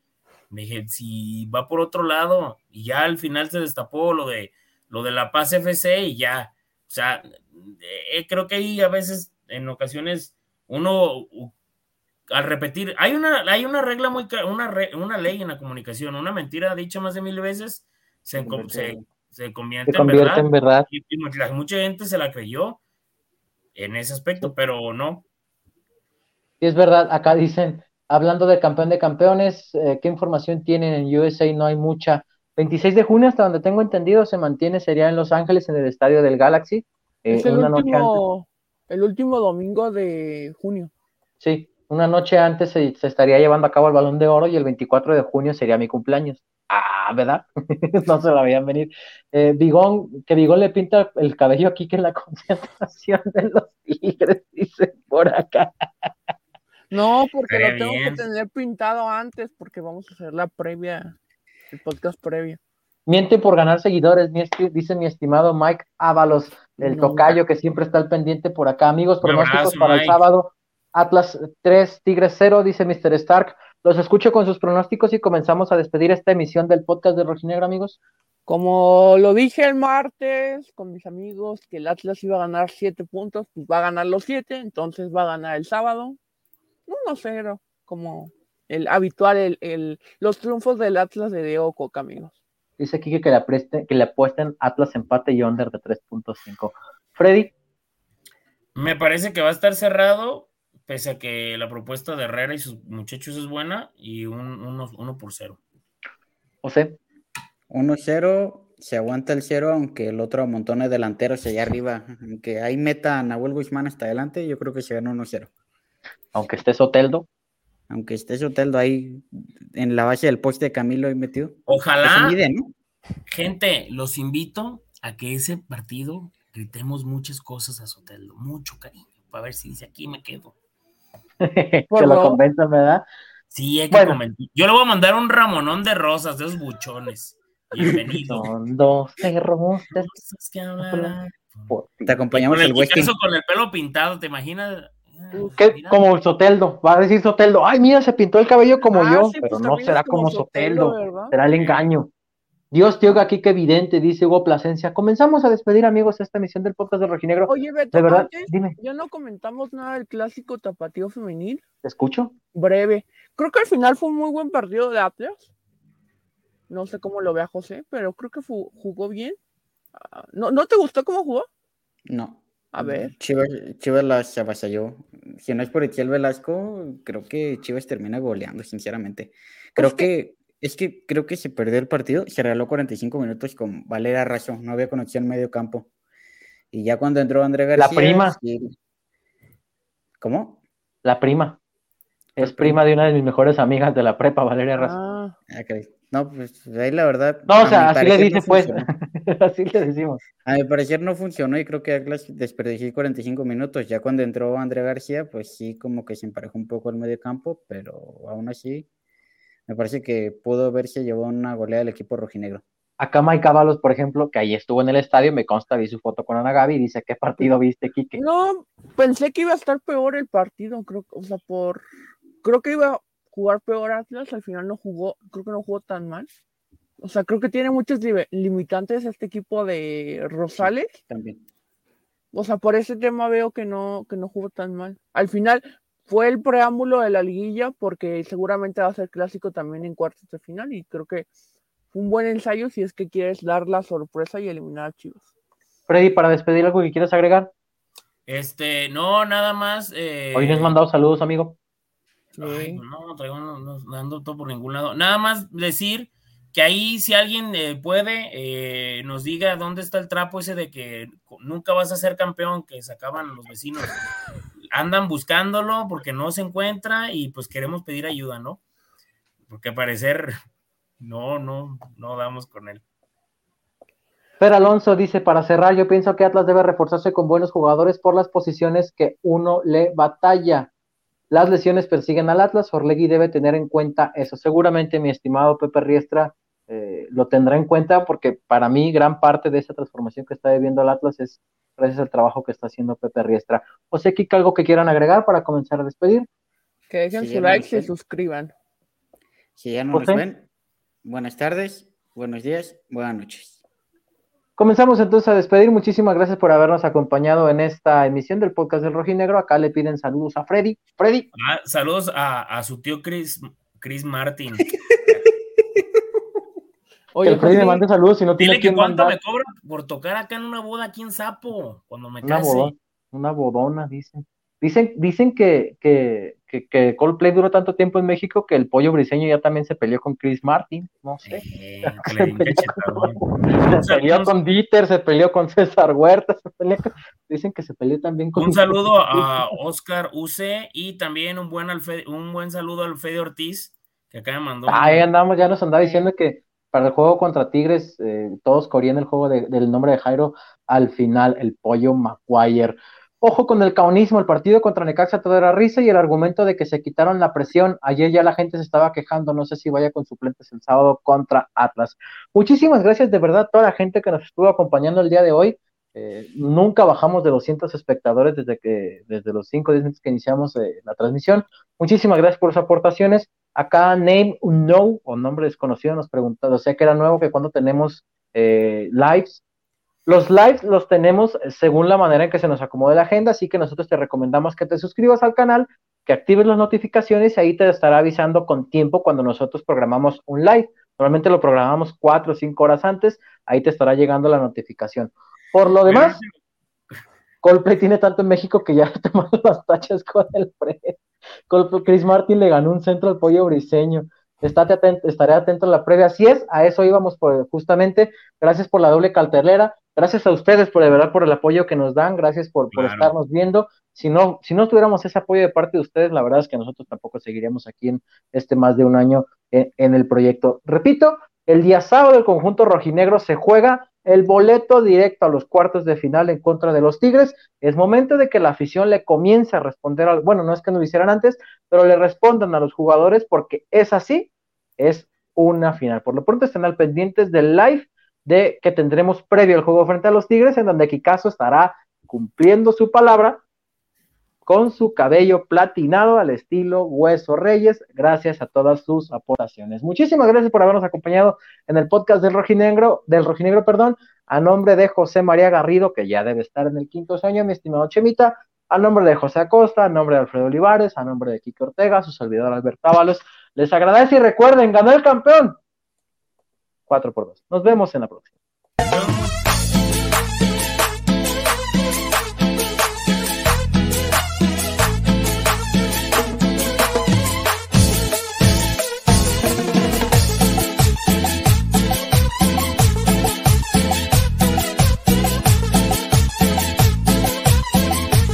Speaker 4: Me dije, si va por otro lado, y ya al final se destapó lo de lo de la Paz FC y ya. O sea, eh, creo que ahí a veces, en ocasiones, uno al repetir, hay una, hay una regla muy, una, una ley en la comunicación, una mentira dicha más de mil veces se, se, se convierte,
Speaker 1: Se convierte
Speaker 4: en
Speaker 1: en
Speaker 4: verdad.
Speaker 1: verdad.
Speaker 4: Y, mucha, gente se la creyó en ese aspecto, pero no.
Speaker 1: Es verdad, acá dicen, hablando del campeón de campeones, eh, ¿qué información tienen en USA? No hay mucha. 26 de junio, hasta donde tengo entendido, se mantiene, sería en Los Ángeles, en el estadio del Galaxy. eh,
Speaker 2: es el
Speaker 1: una noche antes.
Speaker 2: último, el último domingo de junio.
Speaker 1: Sí, una noche antes se, se estaría llevando a cabo el Balón de Oro y el 24 de junio sería mi cumpleaños. Ah, ¿verdad? no se la veían venir. Eh, Bigón, que Bigón le pinta el cabello aquí que en la concentración de los Tigres, dice por acá.
Speaker 2: No, porque
Speaker 4: Estaría
Speaker 2: lo tengo
Speaker 4: bien.
Speaker 2: que tener pintado antes, porque vamos a hacer la previa, el podcast previo.
Speaker 1: Miente por ganar seguidores, mi esti- dice mi estimado Mike Ábalos, el
Speaker 2: No.
Speaker 1: tocayo que siempre está al pendiente por acá. Amigos, pronósticos
Speaker 4: abrazo,
Speaker 1: para el sábado. Atlas 3, Tigres 0, dice Mr. Stark. Los escucho con sus pronósticos y comenzamos a despedir esta emisión del podcast de Rojinegro, amigos.
Speaker 2: Como lo dije el martes con mis amigos, que el Atlas iba a ganar siete puntos, pues va a ganar los siete, entonces va a ganar el sábado 1-0, como el habitual, el, el- los triunfos del Atlas de Deo Coca, amigos.
Speaker 1: Dice Kike que le, apreste- que le apuesten Atlas empate y under de 3.5. Freddy,
Speaker 4: Me parece que va a estar cerrado, pese a que la propuesta de Herrera y sus muchachos es buena, y un, uno, uno por cero.
Speaker 1: José,
Speaker 3: 1-0, se aguanta el 0, aunque el otro amontone delanteros allá arriba. Aunque hay meta a Nahuel Guzmán hasta adelante, yo creo que se gana 1-0.
Speaker 1: Aunque esté Soteldo,
Speaker 3: Aunque esté Soteldo ahí en la base del poste de Camilo ahí metido.
Speaker 4: Ojalá,
Speaker 3: mide, ¿no?
Speaker 4: gente, los invito a que ese partido gritemos muchas cosas a Soteldo, mucho cariño, para ver si dice aquí me quedo.
Speaker 1: que lo
Speaker 2: favor.
Speaker 1: convenzan, ¿verdad?
Speaker 4: Sí, hay que
Speaker 1: Bueno.
Speaker 4: comentar. Yo le voy a mandar un ramonón de rosas, de esos buchones. Bienvenido.
Speaker 1: Son dos
Speaker 4: que.
Speaker 3: Te acompañamos
Speaker 4: Con el
Speaker 3: el
Speaker 4: con el pelo pintado, ¿te imaginas? Ah,
Speaker 1: ¿Qué?
Speaker 4: mira.
Speaker 1: Como Soteldo, va a decir Soteldo, ay, mira, se pintó el cabello como
Speaker 2: Ah,
Speaker 1: yo,
Speaker 2: sí,
Speaker 1: pero
Speaker 2: pues
Speaker 1: no será
Speaker 2: como
Speaker 1: Soteldo, será el engaño. Dios te oiga aquí que evidente, dice Hugo Plasencia. Comenzamos a despedir, amigos, esta emisión del podcast de Rojinegro.
Speaker 2: Oye, Beto,
Speaker 1: De verdad,
Speaker 2: antes,
Speaker 1: dime,
Speaker 2: ya no comentamos nada del clásico tapatío femenil.
Speaker 1: ¿te escucho?
Speaker 2: Breve. Creo que al final fue un muy buen partido de Atlas. No sé cómo lo vea José, pero creo que jugó bien. Ah, ¿No, ¿No te gustó cómo jugó?
Speaker 3: No.
Speaker 2: A ver.
Speaker 3: Chivas, Chivas las avasalló. Si no es por Etiel Velasco, creo que Chivas termina goleando, sinceramente. Creo
Speaker 2: Pues
Speaker 3: que, es que creo que se perdió el partido, se regaló 45 minutos con Valera Razo, no había conexión en medio campo. Y ya cuando entró André
Speaker 1: La
Speaker 3: García.
Speaker 1: prima.
Speaker 3: sí. ¿Cómo?
Speaker 1: La prima. Es
Speaker 3: ¿Cuál prima?
Speaker 1: prima de una de mis mejores amigas de la prepa, Valeria Razo.
Speaker 2: Ah.
Speaker 3: No, pues ahí la verdad.
Speaker 1: no, o sea, así le dice,
Speaker 3: no
Speaker 1: pues. así le decimos.
Speaker 3: A mi parecer no funcionó y creo que Atlas desperdició 45 minutos. Ya cuando entró André García, pues sí, como que se emparejó un poco el medio campo, pero aún así me parece que pudo haberse llevado una goleada del equipo rojinegro.
Speaker 1: Acá Mike Ábalos, por ejemplo, que ahí estuvo en el estadio, me consta, vi su foto con Ana Gaby y dice, ¿qué partido viste, Kike?
Speaker 2: no, pensé que iba a estar peor el partido, creo, o sea, por, creo que iba a jugar peor Atlas, al final no jugó, creo que no jugó tan mal. O sea, creo que tiene muchos li- limitantes este equipo de Rosales,
Speaker 3: También.
Speaker 2: O sea, por ese tema veo que no, que no jugó tan mal. Al final fue el preámbulo de la liguilla porque seguramente va a ser clásico también en cuartos de final y creo que fue un buen ensayo si es que quieres dar la sorpresa y eliminar a Chivas.
Speaker 1: Freddy, para despedir algo que quieras agregar.
Speaker 4: Este, no, nada más. Eh...
Speaker 1: Hoy has mandado saludos, amigo.
Speaker 4: Ay, no, traigo no, dando todo por ningún lado. Nada más decir que ahí si alguien eh, puede, eh, nos diga dónde está el trapo ese de que nunca vas a ser campeón, que sacaban los vecinos. Andan buscándolo porque no se encuentra y pues queremos pedir ayuda, ¿no? Porque al parecer no, no, no damos con él.
Speaker 1: Fer Alonso dice, para cerrar, yo pienso que Atlas debe reforzarse con buenos jugadores por las posiciones que uno le batalla. Las lesiones persiguen al Atlas, Orlegui debe tener en cuenta eso. Seguramente mi estimado Pepe Riestra eh, lo tendrá en cuenta porque para mí gran parte de esa transformación que está viviendo el Atlas es gracias al trabajo que está haciendo Pepe Riestra. José Kika, ¿algo que quieran agregar para comenzar a despedir?
Speaker 2: Que dejen su like y se suscriban.
Speaker 3: Si ya no nos ven, buenas tardes, buenos días, buenas noches.
Speaker 1: Comenzamos entonces a despedir. Muchísimas gracias por habernos acompañado en esta emisión del podcast del Rojinegro. Acá le piden saludos a Freddy. Freddy.
Speaker 4: Ah, saludos a, su tío Chris, Chris Martin.
Speaker 1: Oye, Freddy me mande saludos si no tiene
Speaker 4: Dile que cuánto me cobran por tocar acá en una boda aquí en Sapo, cuando me
Speaker 1: una
Speaker 4: case.
Speaker 1: una bodona, dicen. Dicen, dicen que, que, que, Coldplay duró tanto tiempo en México que el pollo briseño ya también se peleó con Chris Martin, no sé. se, peleó con, Dieter, se peleó con César Huerta, dicen que se peleó también con...
Speaker 4: Un saludo a Oscar UC y también un buen, un buen saludo al Fede Ortiz, que acá me mandó...
Speaker 1: Ahí andamos, ya nos andaba diciendo que para el juego contra Tigres, eh, todos corrían el juego del nombre de Jairo, al final el pollo Maguire. Ojo con el caunismo, el partido contra Necaxa todo era risa y el argumento de que se quitaron la presión. Ayer ya la gente se estaba quejando, no sé si vaya con suplentes el sábado contra Atlas. Muchísimas gracias de verdad a toda la gente que nos estuvo acompañando el día de hoy. Eh, nunca bajamos de 200 espectadores desde que desde los 5 días que iniciamos eh, la transmisión. Muchísimas gracias por sus aportaciones. Acá Name No o nombre desconocido nos preguntó, o sea que era nuevo que cuando tenemos eh, lives los lives los tenemos según la manera en que se nos acomode la agenda, así que nosotros te recomendamos que te suscribas al canal, que actives las notificaciones y ahí te estará avisando con tiempo cuando nosotros programamos un live. Normalmente lo programamos cuatro o cinco horas antes, ahí te estará llegando la notificación. Por lo demás, Coldplay tiene tanto en México que ya tomado las tachas con el pre. Chris Martin le ganó un centro al pollo briseño. Estate atento, estaré atento a la previa. Así es, a eso íbamos justamente. Gracias por la doble cartelera. Gracias a ustedes por de verdad por el apoyo que nos dan, gracias por, estarnos viendo. Si no, si no tuviéramos ese apoyo de parte de ustedes, la verdad es que nosotros tampoco seguiríamos aquí en este más de un año en, en el proyecto. Repito, el día sábado el conjunto rojinegro se juega el boleto directo a los cuartos de final en contra de los Tigres. Es momento de que la afición le comience a responder, al, bueno, no es que no lo hicieran antes, pero le respondan a los jugadores porque es así, es una final. Por lo pronto estén al pendientes del live de que tendremos previo al juego frente a los Tigres, en donde Kikazo estará cumpliendo su palabra con su cabello platinado al estilo Hueso Reyes, gracias a todas sus aportaciones. Muchísimas gracias por habernos acompañado en el podcast del Rojinegro, del Rojinegro, perdón, a nombre de José María Garrido, que ya debe estar en el quinto sueño, mi estimado Chemita, a nombre de José Acosta, a nombre de Alfredo Olivares, a nombre de Kike Ortega, su servidor Alberto Ábalos, les agradece y recuerden, ganó el campeón, 4 por 2. Nos vemos en la próxima.